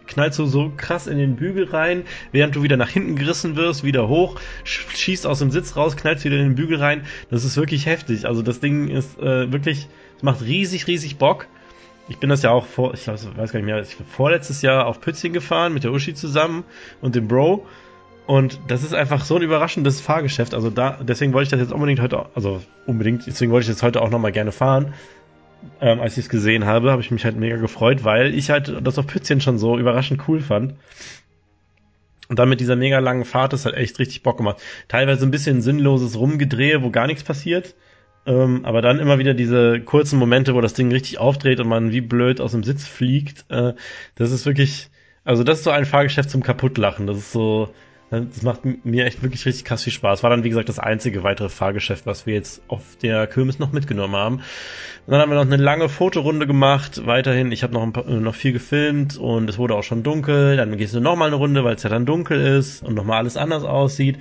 knallst du so krass in den Bügel rein, während du wieder nach hinten gerissen wirst, wieder hoch, schießt aus dem Sitz raus, knallst wieder in den Bügel rein. Das ist wirklich heftig. Also das Ding ist äh, wirklich, es macht riesig, riesig Bock. Ich bin das ja auch vor, ich weiß gar nicht mehr, ich bin vorletztes Jahr auf Pützchen gefahren mit der Uschi zusammen und dem Bro. Und das ist einfach so ein überraschendes Fahrgeschäft. Also da, deswegen wollte ich das jetzt unbedingt heute, also unbedingt, deswegen wollte ich jetzt heute auch nochmal gerne fahren. Ähm, als ich es gesehen habe, habe ich mich halt mega gefreut, weil ich halt das auf Pützchen schon so überraschend cool fand. Und dann mit dieser mega langen Fahrt, das hat echt richtig Bock gemacht. Teilweise ein bisschen sinnloses Rumgedrehe, wo gar nichts passiert. Ähm, aber dann immer wieder diese kurzen Momente, wo das Ding richtig aufdreht und man wie blöd aus dem Sitz fliegt. Äh, das ist wirklich, also das ist so ein Fahrgeschäft zum Kaputtlachen. Das ist so, das macht mir echt wirklich richtig krass viel Spaß. War dann, wie gesagt, das einzige weitere Fahrgeschäft, was wir jetzt auf der Kirmes noch mitgenommen haben. Und dann haben wir noch eine lange Fotorunde gemacht. Weiterhin, ich habe noch, äh, noch viel gefilmt und es wurde auch schon dunkel. Dann gehst du nochmal eine Runde, weil es ja dann dunkel ist und nochmal alles anders aussieht.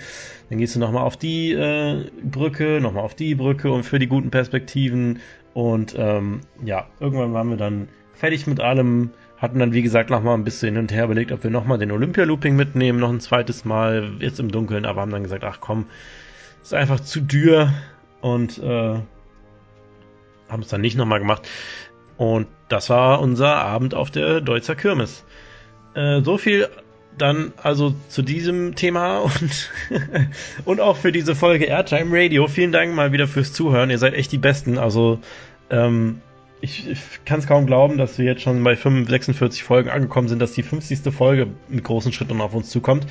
Dann gehst du nochmal auf die äh, Brücke, nochmal auf die Brücke und für die guten Perspektiven. Und ähm, ja, irgendwann waren wir dann fertig mit allem hatten dann, wie gesagt, nochmal ein bisschen hin und her überlegt, ob wir nochmal den Olympia-Looping mitnehmen, noch ein zweites Mal, jetzt im Dunkeln, aber haben dann gesagt, ach komm, ist einfach zu dürr und äh, haben es dann nicht nochmal gemacht. Und das war unser Abend auf der Deutzer Kirmes. Äh, so viel dann also zu diesem Thema und, und auch für diese Folge Airtime Radio. Vielen Dank mal wieder fürs Zuhören. Ihr seid echt die Besten. Also ähm, ich, ich kann es kaum glauben, dass wir jetzt schon bei 45, 46 Folgen angekommen sind, dass die 50. Folge mit großen Schritten auf uns zukommt.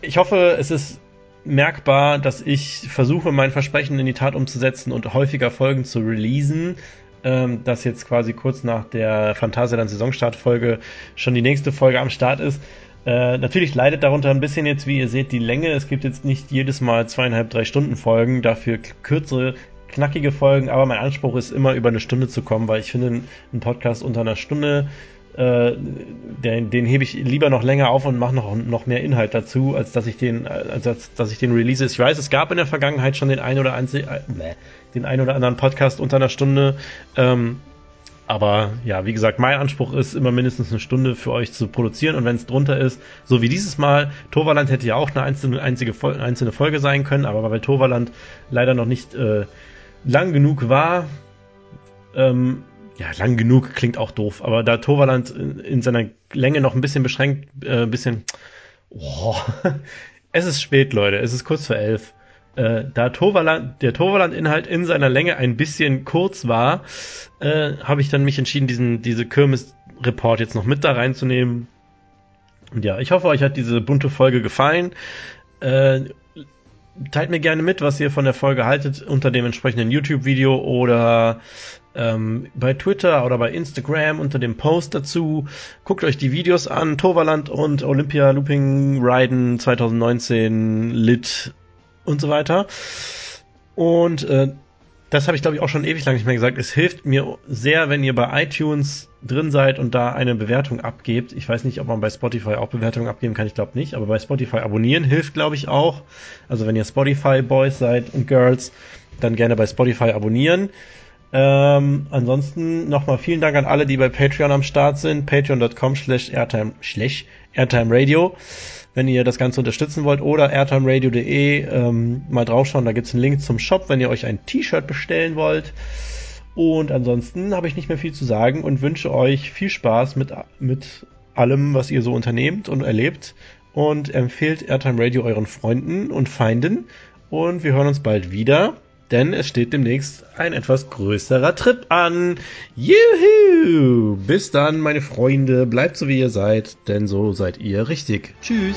Ich hoffe, es ist merkbar, dass ich versuche, mein Versprechen in die Tat umzusetzen und häufiger Folgen zu releasen. ähm, dass jetzt quasi kurz nach der Phantasialand Saisonstartfolge schon die nächste Folge am Start ist. Äh, natürlich leidet darunter ein bisschen jetzt, wie ihr seht, die Länge. Es gibt jetzt nicht jedes Mal zweieinhalb, drei Stunden Folgen, dafür kürzere, knackige Folgen, aber mein Anspruch ist immer über eine Stunde zu kommen, weil ich finde, ein Podcast unter einer Stunde, äh, den, den hebe ich lieber noch länger auf und mache noch, noch mehr Inhalt dazu, als dass ich den, als, als dass ich den release. Ich weiß, es gab in der Vergangenheit schon den ein oder, ein, äh, den ein oder anderen Podcast unter einer Stunde. Ähm, aber ja, wie gesagt, mein Anspruch ist immer mindestens eine Stunde für euch zu produzieren und wenn es drunter ist, so wie dieses Mal, Toverland hätte ja auch eine einzelne, einzige, einzelne Folge sein können, aber weil Toverland leider noch nicht äh, lang genug war, ähm, ja, lang genug klingt auch doof, aber da Toverland in, in seiner Länge noch ein bisschen beschränkt, äh, ein bisschen, oh, es ist spät, Leute, es ist kurz vor elf äh, da Toverland, der Toverland-Inhalt in seiner Länge ein bisschen kurz war, äh, habe ich dann mich entschieden, diesen, diese Kirmes-Report jetzt noch mit da reinzunehmen. Und ja, ich hoffe, euch hat diese bunte Folge gefallen. Äh, teilt mir gerne mit, was ihr von der Folge haltet unter dem entsprechenden YouTube-Video oder ähm, bei Twitter oder bei Instagram unter dem Post dazu. Guckt euch die Videos an. Toverland und Olympia Looping Riden 2019 Lit und so weiter. Und äh, das habe ich glaube ich auch schon ewig lang nicht mehr gesagt. Es hilft mir sehr, wenn ihr bei iTunes drin seid und da eine Bewertung abgebt. Ich weiß nicht, ob man bei Spotify auch Bewertungen abgeben kann, ich glaube nicht, aber bei Spotify abonnieren hilft glaube ich auch. Also wenn ihr Spotify Boys seid und Girls, dann gerne bei Spotify abonnieren. Ähm, ansonsten nochmal vielen Dank an alle, die bei Patreon am Start sind. Patreon.com slash airtime, slash airtime radio wenn ihr das Ganze unterstützen wollt oder airtimeradio.de ähm, mal draufschauen, da gibt's einen Link zum Shop, wenn ihr euch ein T-Shirt bestellen wollt. Und ansonsten habe ich nicht mehr viel zu sagen und wünsche euch viel Spaß mit, mit allem, was ihr so unternehmt und erlebt. Und empfehlt Airtime Radio euren Freunden und Feinden. Und wir hören uns bald wieder denn es steht demnächst ein etwas größerer Trip an. Juhu! Bis dann, meine Freunde, bleibt so wie ihr seid, denn so seid ihr richtig. Tschüss!